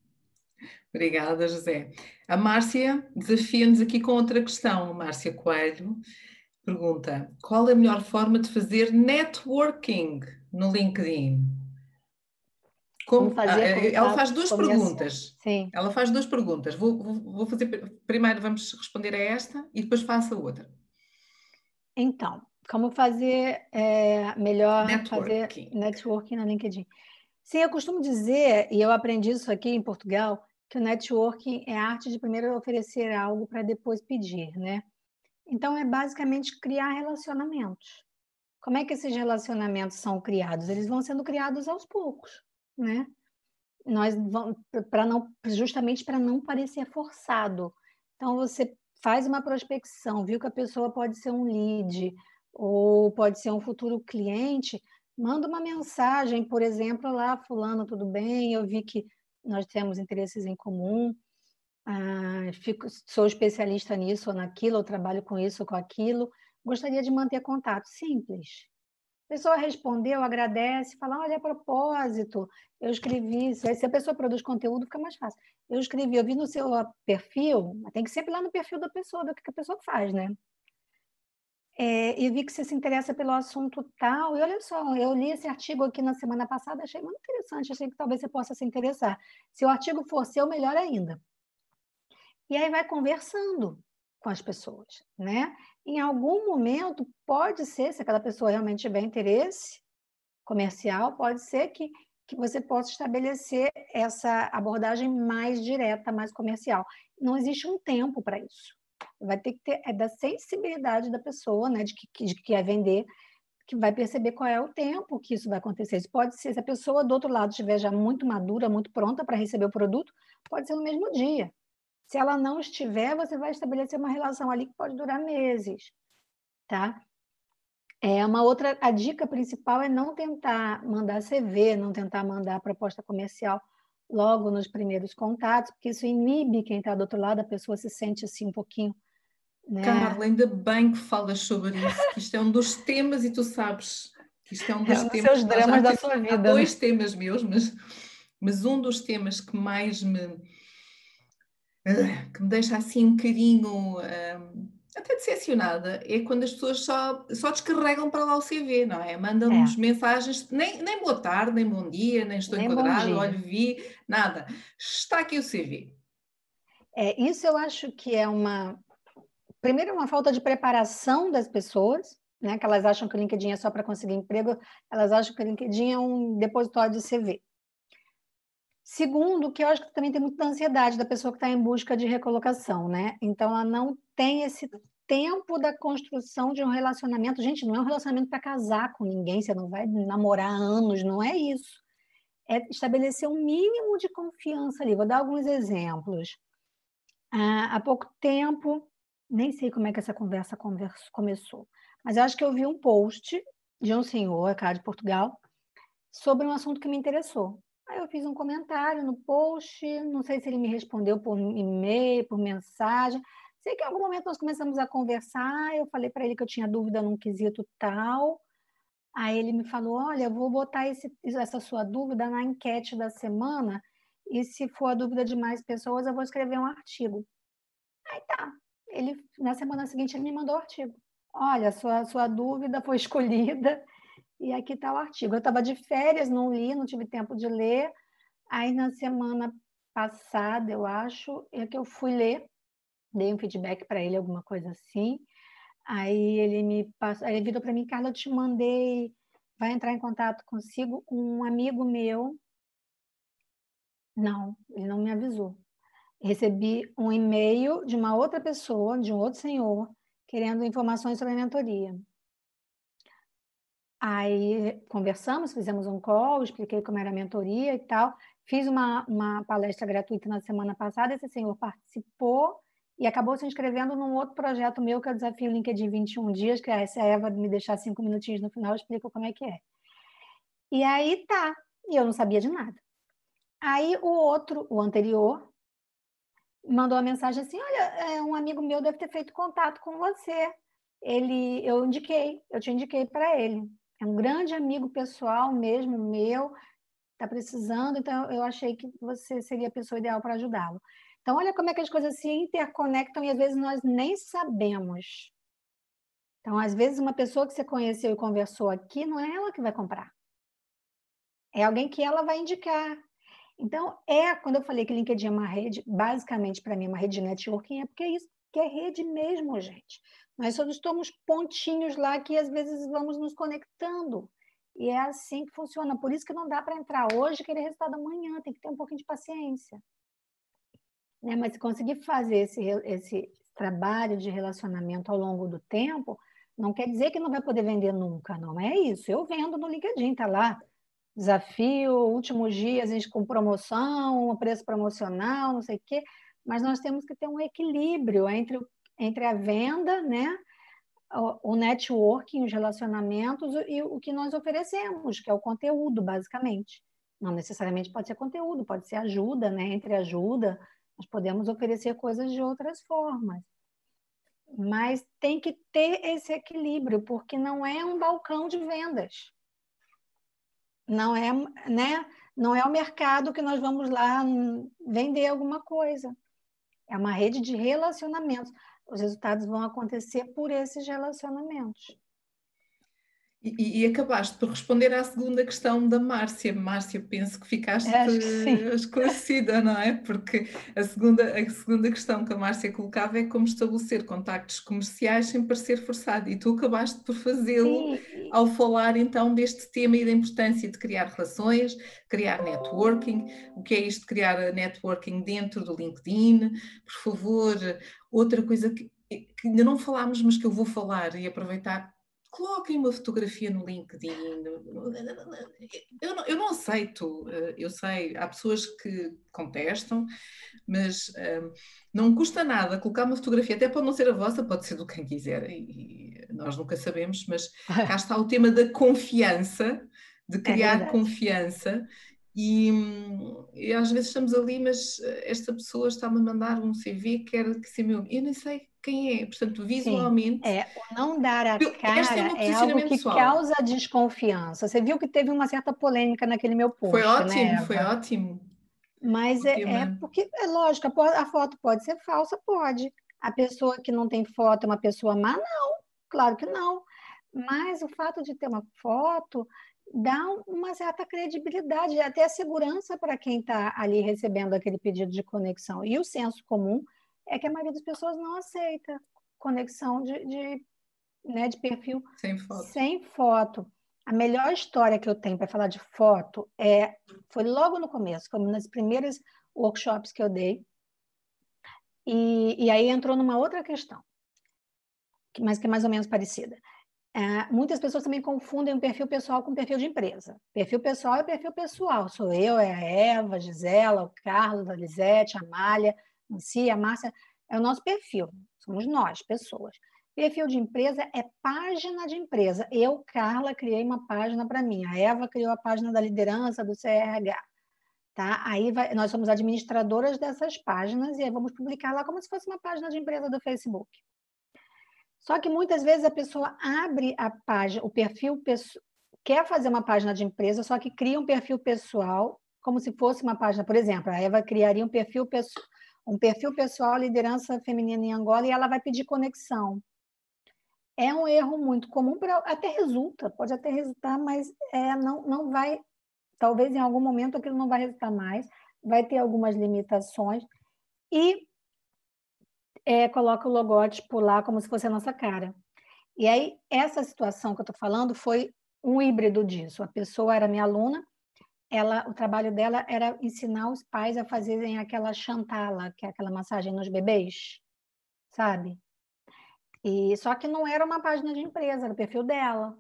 Obrigada, José. A Márcia desafia-nos aqui com outra questão. Márcia Coelho pergunta: qual a melhor forma de fazer networking no LinkedIn? Como, fazer, ah, ela faz duas perguntas. Sim. Ela faz duas perguntas. Vou, vou, vou, fazer primeiro, vamos responder a esta e depois faço a outra. Então, como fazer é, melhor networking. fazer networking no LinkedIn? Sim, eu costumo dizer, e eu aprendi isso aqui em Portugal, que o networking é a arte de primeiro oferecer algo para depois pedir, né? Então, é basicamente criar relacionamentos. Como é que esses relacionamentos são criados? Eles vão sendo criados aos poucos, né? Nós para não justamente para não parecer forçado. Então você faz uma prospecção, viu que a pessoa pode ser um lead ou pode ser um futuro cliente, manda uma mensagem, por exemplo, lá fulano, tudo bem? Eu vi que nós temos interesses em comum. Ah, fico, sou especialista nisso ou naquilo, ou trabalho com isso ou com aquilo. Gostaria de manter contato. Simples. A pessoa respondeu, agradece, fala: olha, a propósito, eu escrevi. Se a pessoa produz conteúdo, fica mais fácil. Eu escrevi, eu vi no seu perfil, tem que sempre ir lá no perfil da pessoa, do que a pessoa faz, né? É, e vi que você se interessa pelo assunto tal. E olha só, eu li esse artigo aqui na semana passada, achei muito interessante, achei que talvez você possa se interessar. Se o artigo for seu, melhor ainda. E aí vai conversando com as pessoas, né? Em algum momento, pode ser, se aquela pessoa realmente tiver interesse comercial, pode ser que, que você possa estabelecer essa abordagem mais direta, mais comercial. Não existe um tempo para isso. Vai ter que ter é da sensibilidade da pessoa, né, de que, de que quer vender, que vai perceber qual é o tempo que isso vai acontecer. Isso pode ser, se a pessoa do outro lado estiver já muito madura, muito pronta para receber o produto, pode ser no mesmo dia. Se ela não estiver, você vai estabelecer uma relação ali que pode durar meses, tá? É uma outra, a dica principal é não tentar mandar CV, não tentar mandar proposta comercial logo nos primeiros contatos, porque isso inibe quem está do outro lado, a pessoa se sente assim um pouquinho. Né? Carla, ainda bem que falas sobre isso, que isto é um dos temas, e tu sabes que isto é um dos é um temas. Seus dramas da sua vida. Há dois né? temas meus, mas, mas um dos temas que mais me. Que me deixa assim um bocadinho. Um, até decepcionada é quando as pessoas só, só descarregam para lá o CV, não é? Mandam-nos é. mensagens, nem, nem boa tarde, nem bom dia, nem estou nem enquadrado, olha, vi, nada. Está aqui o CV. É, isso eu acho que é uma. Primeiro, uma falta de preparação das pessoas, né? Que elas acham que o LinkedIn é só para conseguir emprego, elas acham que o LinkedIn é um depositório de CV. Segundo, que eu acho que também tem muita ansiedade da pessoa que está em busca de recolocação, né? Então, ela não tem esse tempo da construção de um relacionamento. Gente, não é um relacionamento para casar com ninguém, você não vai namorar anos, não é isso. É estabelecer um mínimo de confiança ali. Vou dar alguns exemplos. Ah, há pouco tempo, nem sei como é que essa conversa começou, mas eu acho que eu vi um post de um senhor, cara de Portugal, sobre um assunto que me interessou. Aí eu fiz um comentário no post, não sei se ele me respondeu por e-mail, por mensagem. Sei que em algum momento nós começamos a conversar, eu falei para ele que eu tinha dúvida num quesito tal. Aí ele me falou: Olha, eu vou botar esse, essa sua dúvida na enquete da semana, e se for a dúvida de mais pessoas, eu vou escrever um artigo. Aí tá. Ele, na semana seguinte, ele me mandou o artigo. Olha, sua, sua dúvida foi escolhida e aqui está o artigo. Eu estava de férias, não li, não tive tempo de ler. Aí na semana passada, eu acho, é que eu fui ler, dei um feedback para ele, alguma coisa assim. Aí ele me passou, ele virou para mim, Carla, eu te mandei, vai entrar em contato consigo um amigo meu. Não, ele não me avisou. Recebi um e-mail de uma outra pessoa, de um outro senhor, querendo informações sobre a mentoria. Aí conversamos, fizemos um call, expliquei como era a mentoria e tal. Fiz uma, uma palestra gratuita na semana passada, esse senhor participou e acabou se inscrevendo num outro projeto meu, que é o Desafio LinkedIn 21 Dias, que é se a Eva me deixar cinco minutinhos no final, eu explico como é que é. E aí tá, e eu não sabia de nada. Aí o outro, o anterior, mandou uma mensagem assim: Olha, é, um amigo meu deve ter feito contato com você. Ele, eu indiquei, eu te indiquei para ele. É um grande amigo pessoal mesmo meu, está precisando, então eu achei que você seria a pessoa ideal para ajudá-lo. Então, olha como é que as coisas se interconectam e às vezes nós nem sabemos. Então, às vezes, uma pessoa que você conheceu e conversou aqui, não é ela que vai comprar. É alguém que ela vai indicar. Então, é quando eu falei que LinkedIn é uma rede, basicamente para mim é uma rede de networking, é porque é isso, que é rede mesmo, gente. Nós só estamos pontinhos lá que às vezes vamos nos conectando. E é assim que funciona. Por isso que não dá para entrar hoje e querer resultado amanhã. Tem que ter um pouquinho de paciência. Né? Mas se conseguir fazer esse, esse trabalho de relacionamento ao longo do tempo, Não quer dizer que não vai poder vender nunca, não é isso. Eu vendo no LinkedIn, tá lá. Desafio, últimos dias com promoção, preço promocional, não sei o quê. Mas nós temos que ter um equilíbrio entre, entre a venda, né? o networking, os relacionamentos e o que nós oferecemos, que é o conteúdo, basicamente. Não necessariamente pode ser conteúdo, pode ser ajuda, né? Entre ajuda, nós podemos oferecer coisas de outras formas. Mas tem que ter esse equilíbrio, porque não é um balcão de vendas. Não é, né? Não é o mercado que nós vamos lá vender alguma coisa. É uma rede de relacionamentos os resultados vão acontecer por esses relacionamentos. E, e, acabaste por responder à segunda questão da Márcia. Márcia, penso que ficaste que esclarecida, não é? Porque a segunda, a segunda questão que a Márcia colocava é como estabelecer contactos comerciais sem parecer forçado. E tu acabaste por fazê-lo ao falar então deste tema e da importância de criar relações, criar networking. O que é isto de criar networking dentro do LinkedIn? Por favor, outra coisa que, que ainda não falámos, mas que eu vou falar e aproveitar coloquem uma fotografia no LinkedIn. Eu não, eu não aceito, eh, eu sei, há pessoas que contestam, mas um, ehm, não custa nada colocar uma fotografia, até pode não ser a vossa, pode ser do quem quiser, e, e nós nunca sabemos, mas cá está o tema da confiança, de é criar é confiança. E, e, às vezes estamos ali, mas esta pessoa está-me a mandar um CV, quer que seja meu. Eu nem sei quem é. Portanto, visualmente. Sim, é, não dar a cara é, é algo que pessoal. causa desconfiança. Você viu que teve uma certa polêmica naquele meu post. Foi ótimo, né, foi ótimo. Mas é, é, porque, é lógico, a foto pode ser falsa, pode. A pessoa que não tem foto é uma pessoa má? Não, claro que não. Mas o fato de ter uma foto dá uma certa credibilidade, até segurança para quem está ali recebendo aquele pedido de conexão. E o senso comum é que a maioria das pessoas não aceita conexão de, de, né, de perfil sem foto. sem foto. A melhor história que eu tenho para falar de foto é foi logo no começo, foi uma das primeiras workshops que eu dei. E, e aí entrou numa outra questão, mas que é mais ou menos parecida. É, muitas pessoas também confundem o perfil pessoal com o perfil de empresa. Perfil pessoal é perfil pessoal. Sou eu, é a Eva, a Gisela, o Carlos, a Lisete, a Amália em si, a Márcia, é o nosso perfil, somos nós, pessoas. Perfil de empresa é página de empresa. Eu, Carla, criei uma página para mim. A Eva criou a página da liderança do CRH. Tá? Aí vai, nós somos administradoras dessas páginas e aí vamos publicar lá como se fosse uma página de empresa do Facebook. Só que muitas vezes a pessoa abre a página, o perfil quer fazer uma página de empresa, só que cria um perfil pessoal como se fosse uma página, por exemplo, a Eva criaria um perfil pessoal um perfil pessoal liderança feminina em Angola e ela vai pedir conexão. É um erro muito comum, até resulta, pode até resultar, mas é, não, não vai, talvez em algum momento aquilo não vai resultar mais, vai ter algumas limitações e é, coloca o logótipo lá como se fosse a nossa cara. E aí, essa situação que eu estou falando foi um híbrido disso. A pessoa era minha aluna, ela, o trabalho dela era ensinar os pais a fazerem aquela chantala, que é aquela massagem nos bebês, sabe? E só que não era uma página de empresa, era o perfil dela.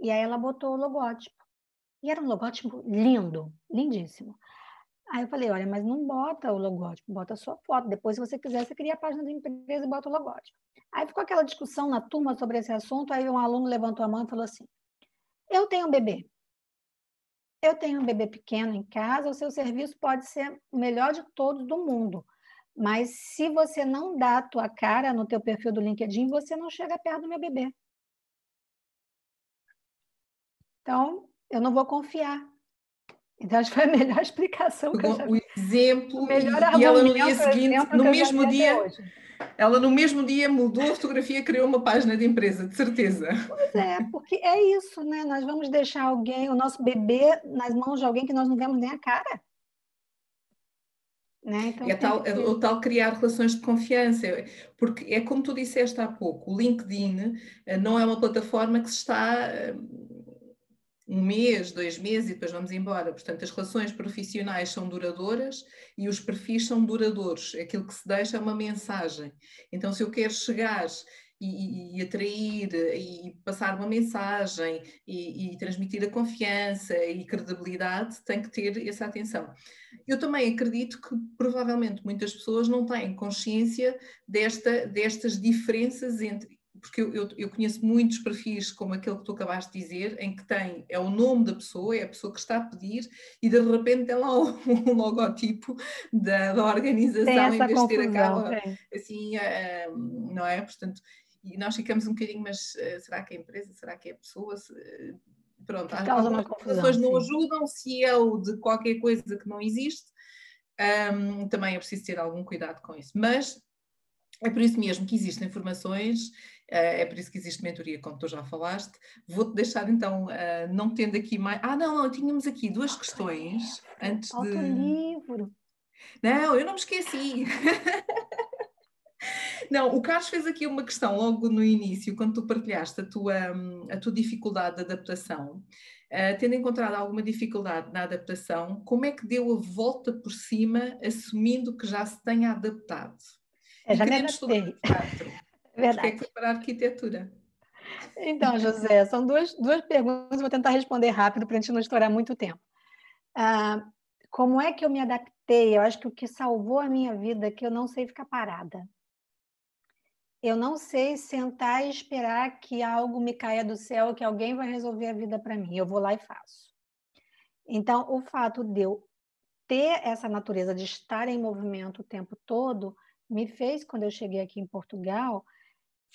E aí ela botou o logótipo. E era um logótipo lindo, lindíssimo. Aí eu falei, olha, mas não bota o logótipo, bota a sua foto. Depois, se você quiser, você cria a página da empresa e bota o logótipo. Aí ficou aquela discussão na turma sobre esse assunto, aí um aluno levantou a mão e falou assim, eu tenho um bebê, eu tenho um bebê pequeno em casa, o seu serviço pode ser o melhor de todos do mundo. Mas se você não dá a tua cara no teu perfil do LinkedIn, você não chega perto do meu bebê. Então, eu não vou confiar. Então, acho que foi a melhor explicação que eu já... O exemplo, o melhor e, ela no dia seguinte, no mesmo dia, ela no mesmo dia mudou a fotografia e criou uma página de empresa, de certeza. Pois é, porque é isso, né? Nós vamos deixar alguém, o nosso bebê, nas mãos de alguém que nós não vemos nem a cara. Né? Então, é, tal, que... é o tal criar relações de confiança, porque é como tu disseste há pouco, o LinkedIn eh, não é uma plataforma que se está eh, um mês, dois meses e depois vamos embora. Portanto, as relações profissionais são duradouras e os perfis são duradouros. Aquilo que se deixa é uma mensagem. Então, se eu quero chegar e, e, atrair e passar uma mensagem e, e, transmitir a confiança e credibilidade, tem que ter essa atenção. Eu também acredito que provavelmente muitas pessoas não têm consciência desta, destas diferenças entre porque eu, eu, eu, conheço muitos perfis como aquele que tu acabaste de dizer, em que tem, é o nome da pessoa, é a pessoa que está a pedir, e de repente tem lá um, um logotipo da, da organização, em vez de ter aquela, assim, uh, não é? Portanto, e nós ficamos um bocadinho, mas uh, será que é a empresa, será que é a pessoa? Se, uh, pronto, as pessoas não ajudam, se é o de qualquer coisa que não existe, um, também é preciso ter algum cuidado com isso. Mas é por isso mesmo que existem formações, é por isso que existe mentoria, como tu já falaste. Vou-te deixar então, eh, não tendo aqui mais. Ah, não, não, tínhamos aqui duas questões antes Falta de. livro. Não, eu não me esqueci. Não, o Carlos fez aqui uma questão logo no início, quando tu partilhaste a tua, a tua dificuldade de adaptação. Uh, tendo encontrado alguma dificuldade na adaptação, como é que deu a volta por cima, assumindo que já se tenha adaptado? É, já me adaptei. Verdade. que foi para a arquitetura? Então, José, são duas, duas perguntas, vou tentar responder rápido para a gente não estourar muito tempo. Ah, como é que eu me adaptei? Eu acho que o que salvou a minha vida é que eu não sei ficar parada. Eu não sei sentar e esperar que algo me caia do céu, que alguém vai resolver a vida para mim. Eu vou lá e faço. Então, o fato de eu ter essa natureza de estar em movimento o tempo todo me fez, quando eu cheguei aqui em Portugal,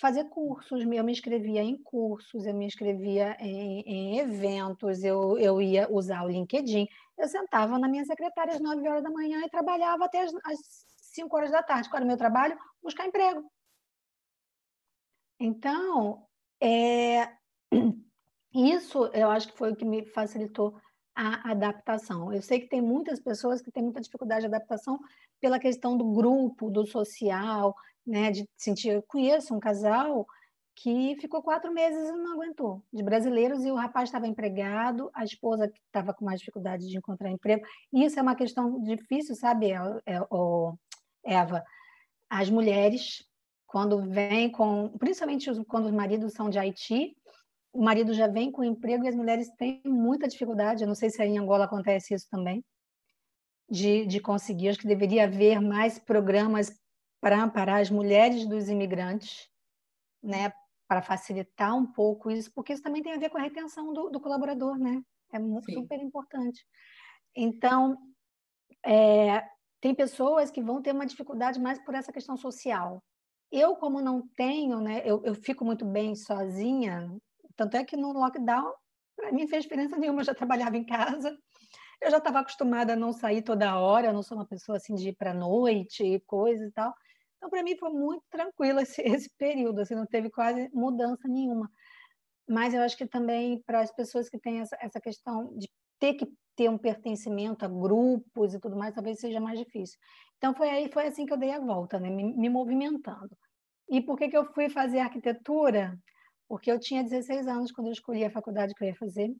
fazer cursos. Eu me inscrevia em cursos, eu me inscrevia em, em eventos, eu, eu ia usar o LinkedIn. Eu sentava na minha secretária às 9 horas da manhã e trabalhava até as, as 5 horas da tarde. Qual era o meu trabalho? Buscar emprego. Então, é, isso eu acho que foi o que me facilitou a adaptação. Eu sei que tem muitas pessoas que têm muita dificuldade de adaptação pela questão do grupo, do social, né, de sentir. Eu conheço um casal que ficou quatro meses e não aguentou, de brasileiros, e o rapaz estava empregado, a esposa estava com mais dificuldade de encontrar emprego. E isso é uma questão difícil, sabe, Eva? As mulheres, quando vêm com, principalmente quando os maridos são de Haiti, o marido já vem com emprego e as mulheres têm muita dificuldade. Eu não sei se em Angola acontece isso também, de, de conseguir. Acho que deveria haver mais programas para amparar as mulheres dos imigrantes, né, para facilitar um pouco isso, porque isso também tem a ver com a retenção do, do colaborador, né? É muito, super importante. Então, é, tem pessoas que vão ter uma dificuldade mais por essa questão social. Eu, como não tenho, né, eu, eu fico muito bem sozinha, tanto é que no lockdown, para mim, fez diferença nenhuma. Eu já trabalhava em casa, eu já estava acostumada a não sair toda hora, eu não sou uma pessoa assim de ir para noite e coisas e tal. Então, para mim, foi muito tranquilo esse, esse período, assim, não teve quase mudança nenhuma. Mas eu acho que também para as pessoas que têm essa, essa questão de ter que ter um pertencimento a grupos e tudo mais, talvez seja mais difícil. Então, foi aí, foi assim que eu dei a volta, né? me, me movimentando. E por que, que eu fui fazer arquitetura? porque eu tinha 16 anos quando eu escolhi a faculdade que eu ia fazer.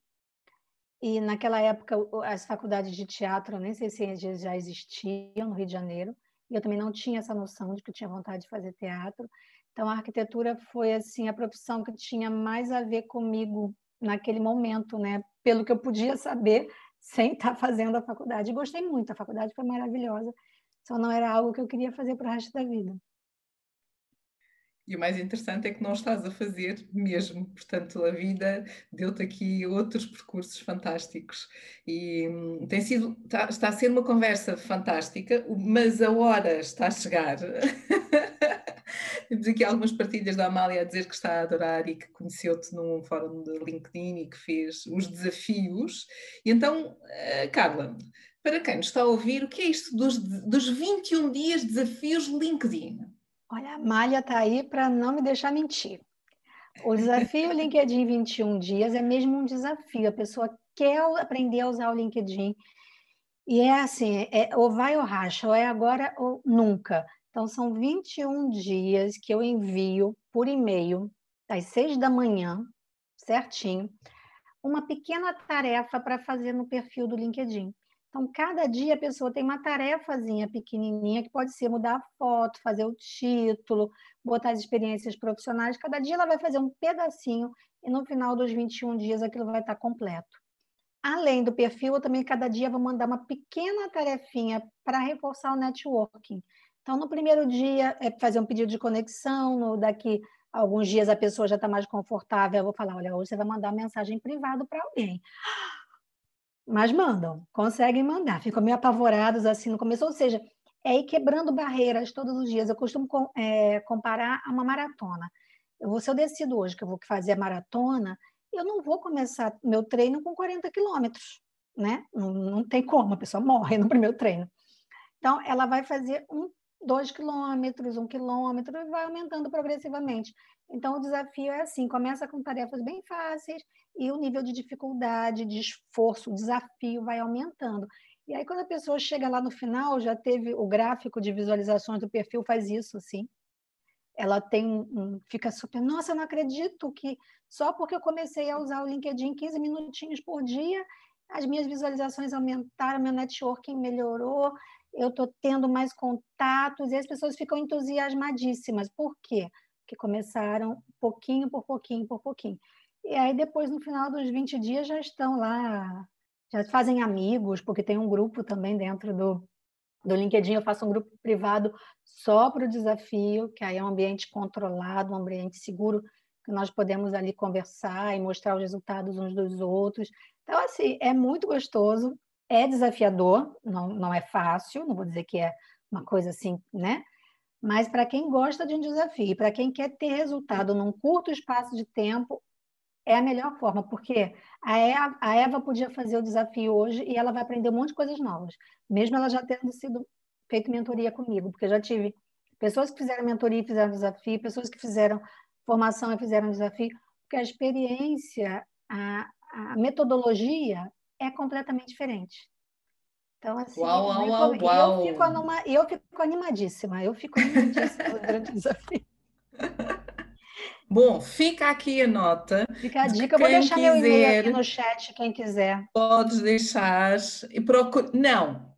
E naquela época, as faculdades de teatro, nem sei se já existiam no Rio de Janeiro, e eu também não tinha essa noção de que eu tinha vontade de fazer teatro. Então, a arquitetura foi assim a profissão que tinha mais a ver comigo naquele momento, né? Pelo que eu podia saber sem estar fazendo a faculdade. E gostei muito, a faculdade foi maravilhosa, só não era algo que eu queria fazer para o resto da vida. E o mais interessante é que não estás a fazer mesmo, portanto, a vida deu-te aqui outros percursos fantásticos. E hum, tem sido, está, está, a ser uma conversa fantástica, mas a hora está a chegar. Temos aqui algumas partilhas da Amália a dizer que está a adorar e que conheceu-te num fórum de LinkedIn e que fez os desafios. E então, eh, Carla, para quem nos está a ouvir, o que é isto dos, dos 21 dias de desafios LinkedIn? Olha, a malha está aí para não me deixar mentir. O desafio LinkedIn 21 dias é mesmo um desafio. A pessoa quer aprender a usar o LinkedIn e é assim, é, ou vai ou racha, ou é agora ou nunca. Então, são 21 dias que eu envio por e-mail, às 6 da manhã, certinho, uma pequena tarefa para fazer no perfil do LinkedIn. Então, cada dia a pessoa tem uma tarefazinha pequenininha que pode ser mudar a foto, fazer o título, botar as experiências profissionais. Cada dia ela vai fazer um pedacinho e no final dos 21 dias aquilo vai estar completo. Além do perfil, eu também cada dia vou mandar uma pequena tarefinha para reforçar o networking. Então, no primeiro dia é fazer um pedido de conexão, no, daqui alguns dias a pessoa já está mais confortável, eu vou falar, olha, hoje você vai mandar uma mensagem privada para alguém. Mas mandam, conseguem mandar, ficam meio apavorados assim no começo, ou seja, é ir quebrando barreiras todos os dias. Eu costumo é, comparar a uma maratona. Eu se eu decido hoje que eu vou fazer a maratona, eu não vou começar meu treino com 40 quilômetros, né? Não, não tem como, a pessoa morre no primeiro treino. Então, ela vai fazer um, dois quilômetros, um quilômetro, e vai aumentando progressivamente. Então, o desafio é assim: começa com tarefas bem fáceis e o nível de dificuldade, de esforço, desafio vai aumentando. E aí, quando a pessoa chega lá no final, já teve o gráfico de visualizações do perfil, faz isso, assim. Ela tem um, fica super, nossa, eu não acredito que só porque eu comecei a usar o LinkedIn 15 minutinhos por dia, as minhas visualizações aumentaram, meu networking melhorou, eu estou tendo mais contatos, e as pessoas ficam entusiasmadíssimas. Por quê? Porque começaram pouquinho por pouquinho por pouquinho. E aí, depois, no final dos 20 dias, já estão lá, já fazem amigos, porque tem um grupo também dentro do, do LinkedIn. Eu faço um grupo privado só para o desafio, que aí é um ambiente controlado, um ambiente seguro, que nós podemos ali conversar e mostrar os resultados uns dos outros. Então, assim, é muito gostoso, é desafiador, não, não é fácil, não vou dizer que é uma coisa assim, né? Mas para quem gosta de um desafio, para quem quer ter resultado num curto espaço de tempo, é a melhor forma, porque a Eva, a Eva podia fazer o desafio hoje e ela vai aprender um monte de coisas novas, mesmo ela já tendo sido feito mentoria comigo, porque eu já tive pessoas que fizeram mentoria e fizeram desafio, pessoas que fizeram formação e fizeram desafio, porque a experiência, a, a metodologia é completamente diferente. Então, assim, uau, uau, uau, uau. Eu, fico eu fico animadíssima, eu fico animadíssima durante o desafio. Bom, fica aqui a nota. Fica a dica, eu vou deixar quiser, meu e-mail aqui no chat, quem quiser. Podes deixar e procura. Não,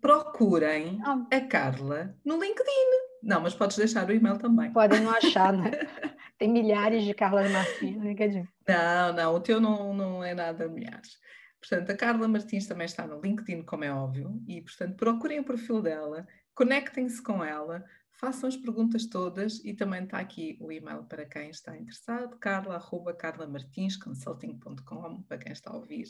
procurem ah. a Carla no LinkedIn. Não, mas podes deixar o e-mail também. Podem não achar, né? Tem milhares de Carlas Martins no LinkedIn. Não, não, o teu não, não é nada milhares. Portanto, a Carla Martins também está no LinkedIn, como é óbvio, e, portanto, procurem o perfil dela, conectem-se com ela, façam as perguntas todas e também está aqui o e-mail para quem está interessado, carla.carlamartinsconsulting.com, para quem está a ouvir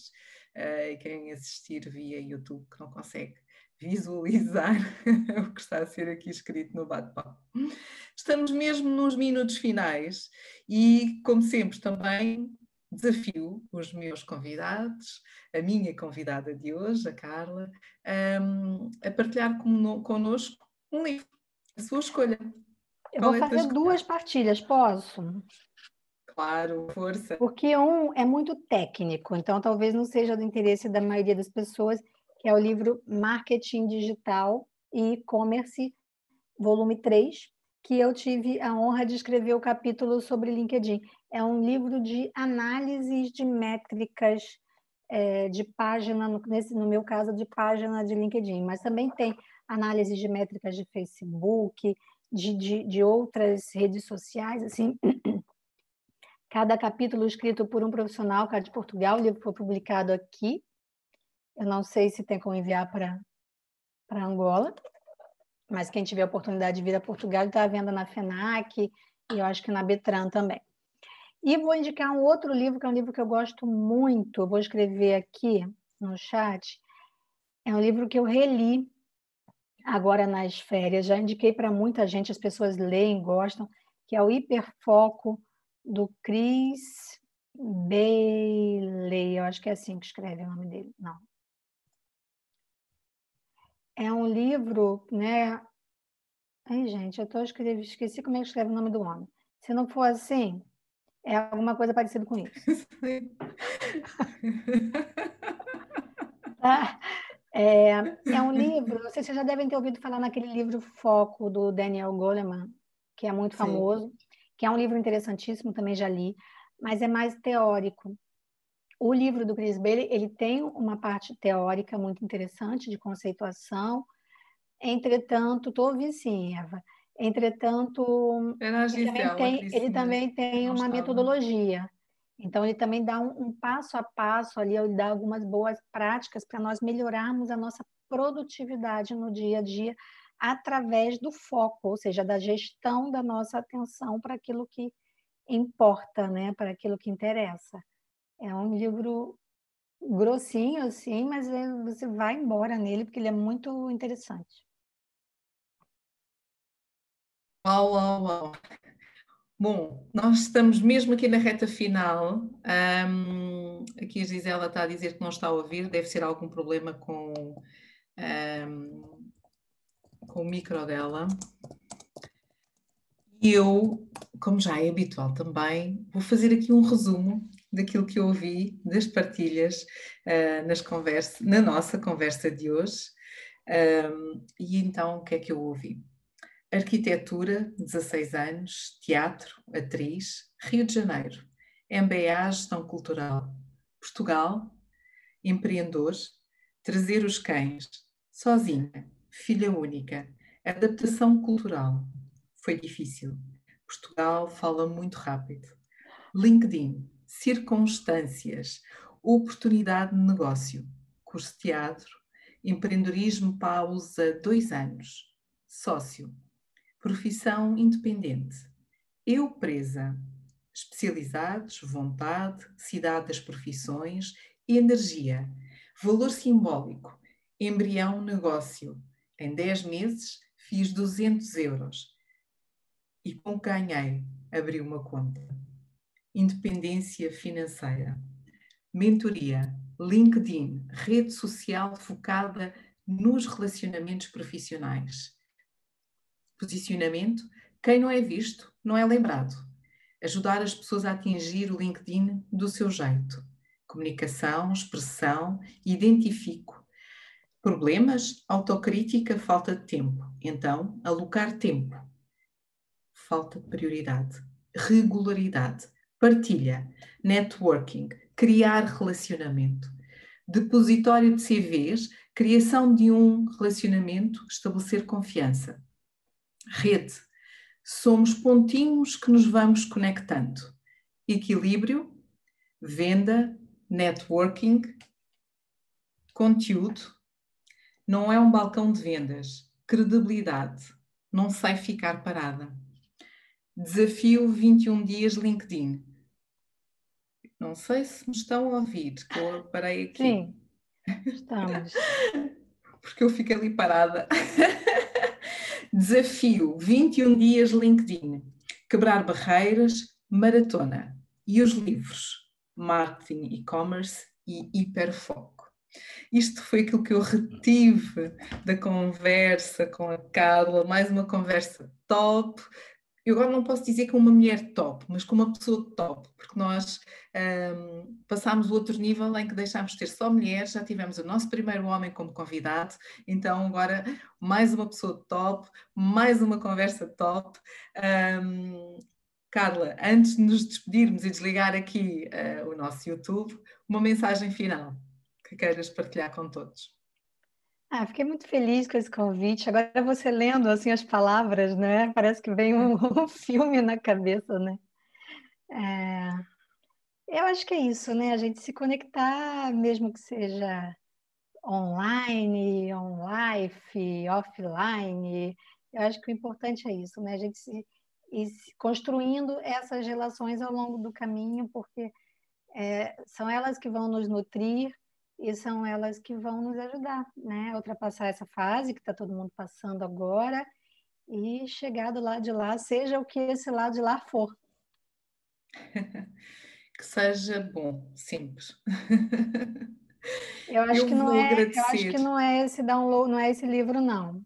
uh, e quem assistir via YouTube que não consegue visualizar o que está a ser aqui escrito no bate-papo. Estamos mesmo nos minutos finais e, como sempre, também desafio os meus convidados, a minha convidada de hoje, a Carla, um, a partilhar connosco um livro a sua escolha. Eu Qual vou é fazer duas partilhas, posso? Claro, força. Porque um é muito técnico, então talvez não seja do interesse da maioria das pessoas, que é o livro Marketing Digital e E-Commerce, volume 3, que eu tive a honra de escrever o capítulo sobre LinkedIn. É um livro de análises de métricas é, de página, no, nesse, no meu caso, de página de LinkedIn, mas também tem análise de métricas de Facebook, de, de, de outras redes sociais, assim. Cada capítulo escrito por um profissional, cara de Portugal, o livro foi publicado aqui. Eu não sei se tem como enviar para Angola, mas quem tiver oportunidade de vir a Portugal está à venda na FENAC e eu acho que na Betran também. E vou indicar um outro livro, que é um livro que eu gosto muito, eu vou escrever aqui no chat. É um livro que eu reli agora nas férias. Já indiquei para muita gente, as pessoas leem, gostam, que é o Hiperfoco do Chris Bailey. Eu acho que é assim que escreve o nome dele. Não. É um livro, né? Ai, gente, eu tô escrevendo, esqueci como é que escreve o nome do homem. Se não for assim, é alguma coisa parecida com isso. tá? É, é um livro, vocês já devem ter ouvido falar naquele livro Foco, do Daniel Goleman, que é muito Sim. famoso, que é um livro interessantíssimo, também já li, mas é mais teórico. O livro do Chris Bailey ele tem uma parte teórica muito interessante de conceituação. Entretanto, estou ouvindo sim, Eva. Entretanto, ele também tem, ele também tem uma metodologia. Então, ele também dá um, um, passo a passo ali, ele dá algumas boas práticas para nós melhorarmos a nossa produtividade no dia a dia através do foco, ou seja, da gestão da nossa atenção para aquilo que importa, né? para aquilo que interessa. É um livro grossinho, assim, mas você vai embora nele porque ele é muito interessante. Uau, uau, uau. Bom, nós estamos mesmo aqui na reta final. Um, aqui a Gisela está a dizer que não está a ouvir, deve ser algum problema com, um, com o micro dela. E eu, como já é habitual também, vou fazer aqui um resumo daquilo que eu ouvi das partilhas uh, nas conversa, na nossa conversa de hoje. Um, e então, o que é que eu ouvi? Arquitetura, 16 anos, teatro, atriz, Rio de Janeiro, MBA Gestão Cultural, Portugal, empreendedor, trazer os cães, sozinha, filha única, adaptação cultural, foi difícil. Portugal fala muito rápido. LinkedIn, circunstâncias, oportunidade de negócio, curso de teatro, empreendedorismo pausa dois anos, sócio, profissão independente, eu presa, especializados, vontade, cidade das profissões, energia, valor simbólico, embrião negócio. Em 10 meses fiz 200 euros. E com ganhei abri uma conta independência financeira. Mentoria, LinkedIn, rede social focada nos relacionamentos profissionais. Posicionamento, quem não é visto não é lembrado. Ajudar as pessoas a atingir o LinkedIn do seu jeito. Comunicação, expressão, identifico. Problemas, autocrítica, falta de tempo. Então, alocar tempo. Falta de prioridade. Regularidade partilha, networking, criar relacionamento, depositório de CVs, criação de um relacionamento, estabelecer confiança. Rede, somos pontinhos que nos vamos conectando. Equilíbrio, venda, networking, conteúdo, não é um balcão de vendas, credibilidade, não sai ficar parada. Desafio 21 dias LinkedIn. Não sei se me estão a ouvir, que eu parei aqui. Sim, estamos. Porque eu fico ali parada. Desafio 21 dias LinkedIn. Quebrar barreiras, maratona. E os livros? Marketing, e-commerce e hiperfoco. Isto foi aquilo que eu retive da conversa com a Carla, mais uma conversa top, eu agora não posso dizer com uma mulher top, mas com uma pessoa top, porque nós um, passámos o outro nível em que deixámos de ter só mulheres, já tivemos o nosso primeiro homem como convidado, então agora mais uma pessoa top, mais uma conversa top. Um, Carla, antes de nos despedirmos e desligar aqui uh, o nosso YouTube, uma mensagem final que queiras partilhar com todos. Ah, fiquei muito feliz com esse convite. Agora você lendo assim as palavras, né? Parece que vem um, um filme na cabeça, né? É... Eu acho que é isso, né? A gente se conectar, mesmo que seja online, on-life, offline. Eu acho que o importante é isso, né? A gente se, ir construindo essas relações ao longo do caminho, porque é, são elas que vão nos nutrir e são elas que vão nos ajudar, né, a ultrapassar essa fase que está todo mundo passando agora e chegar do lado de lá, seja o que esse lado de lá for. que seja bom, simples. Eu acho eu que não é, agradecer. eu acho que não é esse download, não é esse livro não.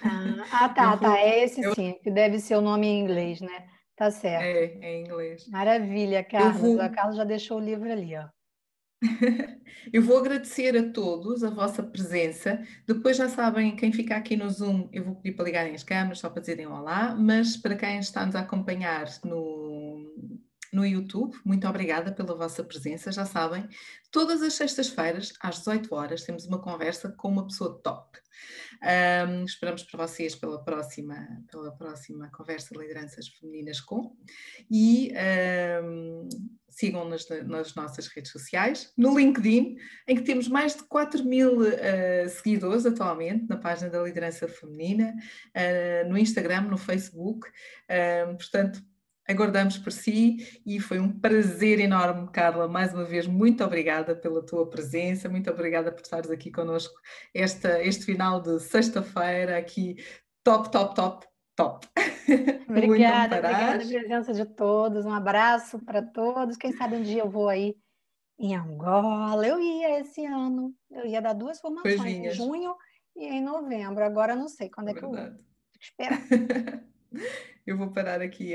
Ah, ah tá, vou, tá, é esse eu... sim, que deve ser o nome em inglês, né? Tá certo. É, é em inglês. Maravilha, Carlos. Vou... A Carlos já deixou o livro ali, ó. Eu vou agradecer a todos a vossa presença. Depois já sabem, quem fica aqui no Zoom, eu vou pedir para ligarem as câmeras só para dizerem olá, mas para quem está nos a acompanhar no, no YouTube. Muito obrigada pela vossa presença. Já sabem, todas as sextas-feiras, às 18 horas, temos uma conversa com uma pessoa top. Um, esperamos para vocês pela próxima, pela próxima conversa de lideranças femininas com. E um, sigam-nos nas nossas redes sociais, no LinkedIn, em que temos mais de 4 mil uh, seguidores atualmente na página da liderança feminina, uh, no Instagram, no Facebook, portanto aguardamos por si e foi um prazer enorme, Carla. Mais uma vez, muito obrigada pela tua presença, muito obrigada por estares aqui connosco esta, este final de sexta-feira, aqui top, top, top, top. Obrigada, obrigada pela presença de todos. Um abraço para todos. Quem sabe um dia eu vou aí em Angola. Eu ia esse ano, eu ia dar duas formações, em junho e em novembro. Agora não sei quando é, é que eu vou. Esperar. eu vou parar aqui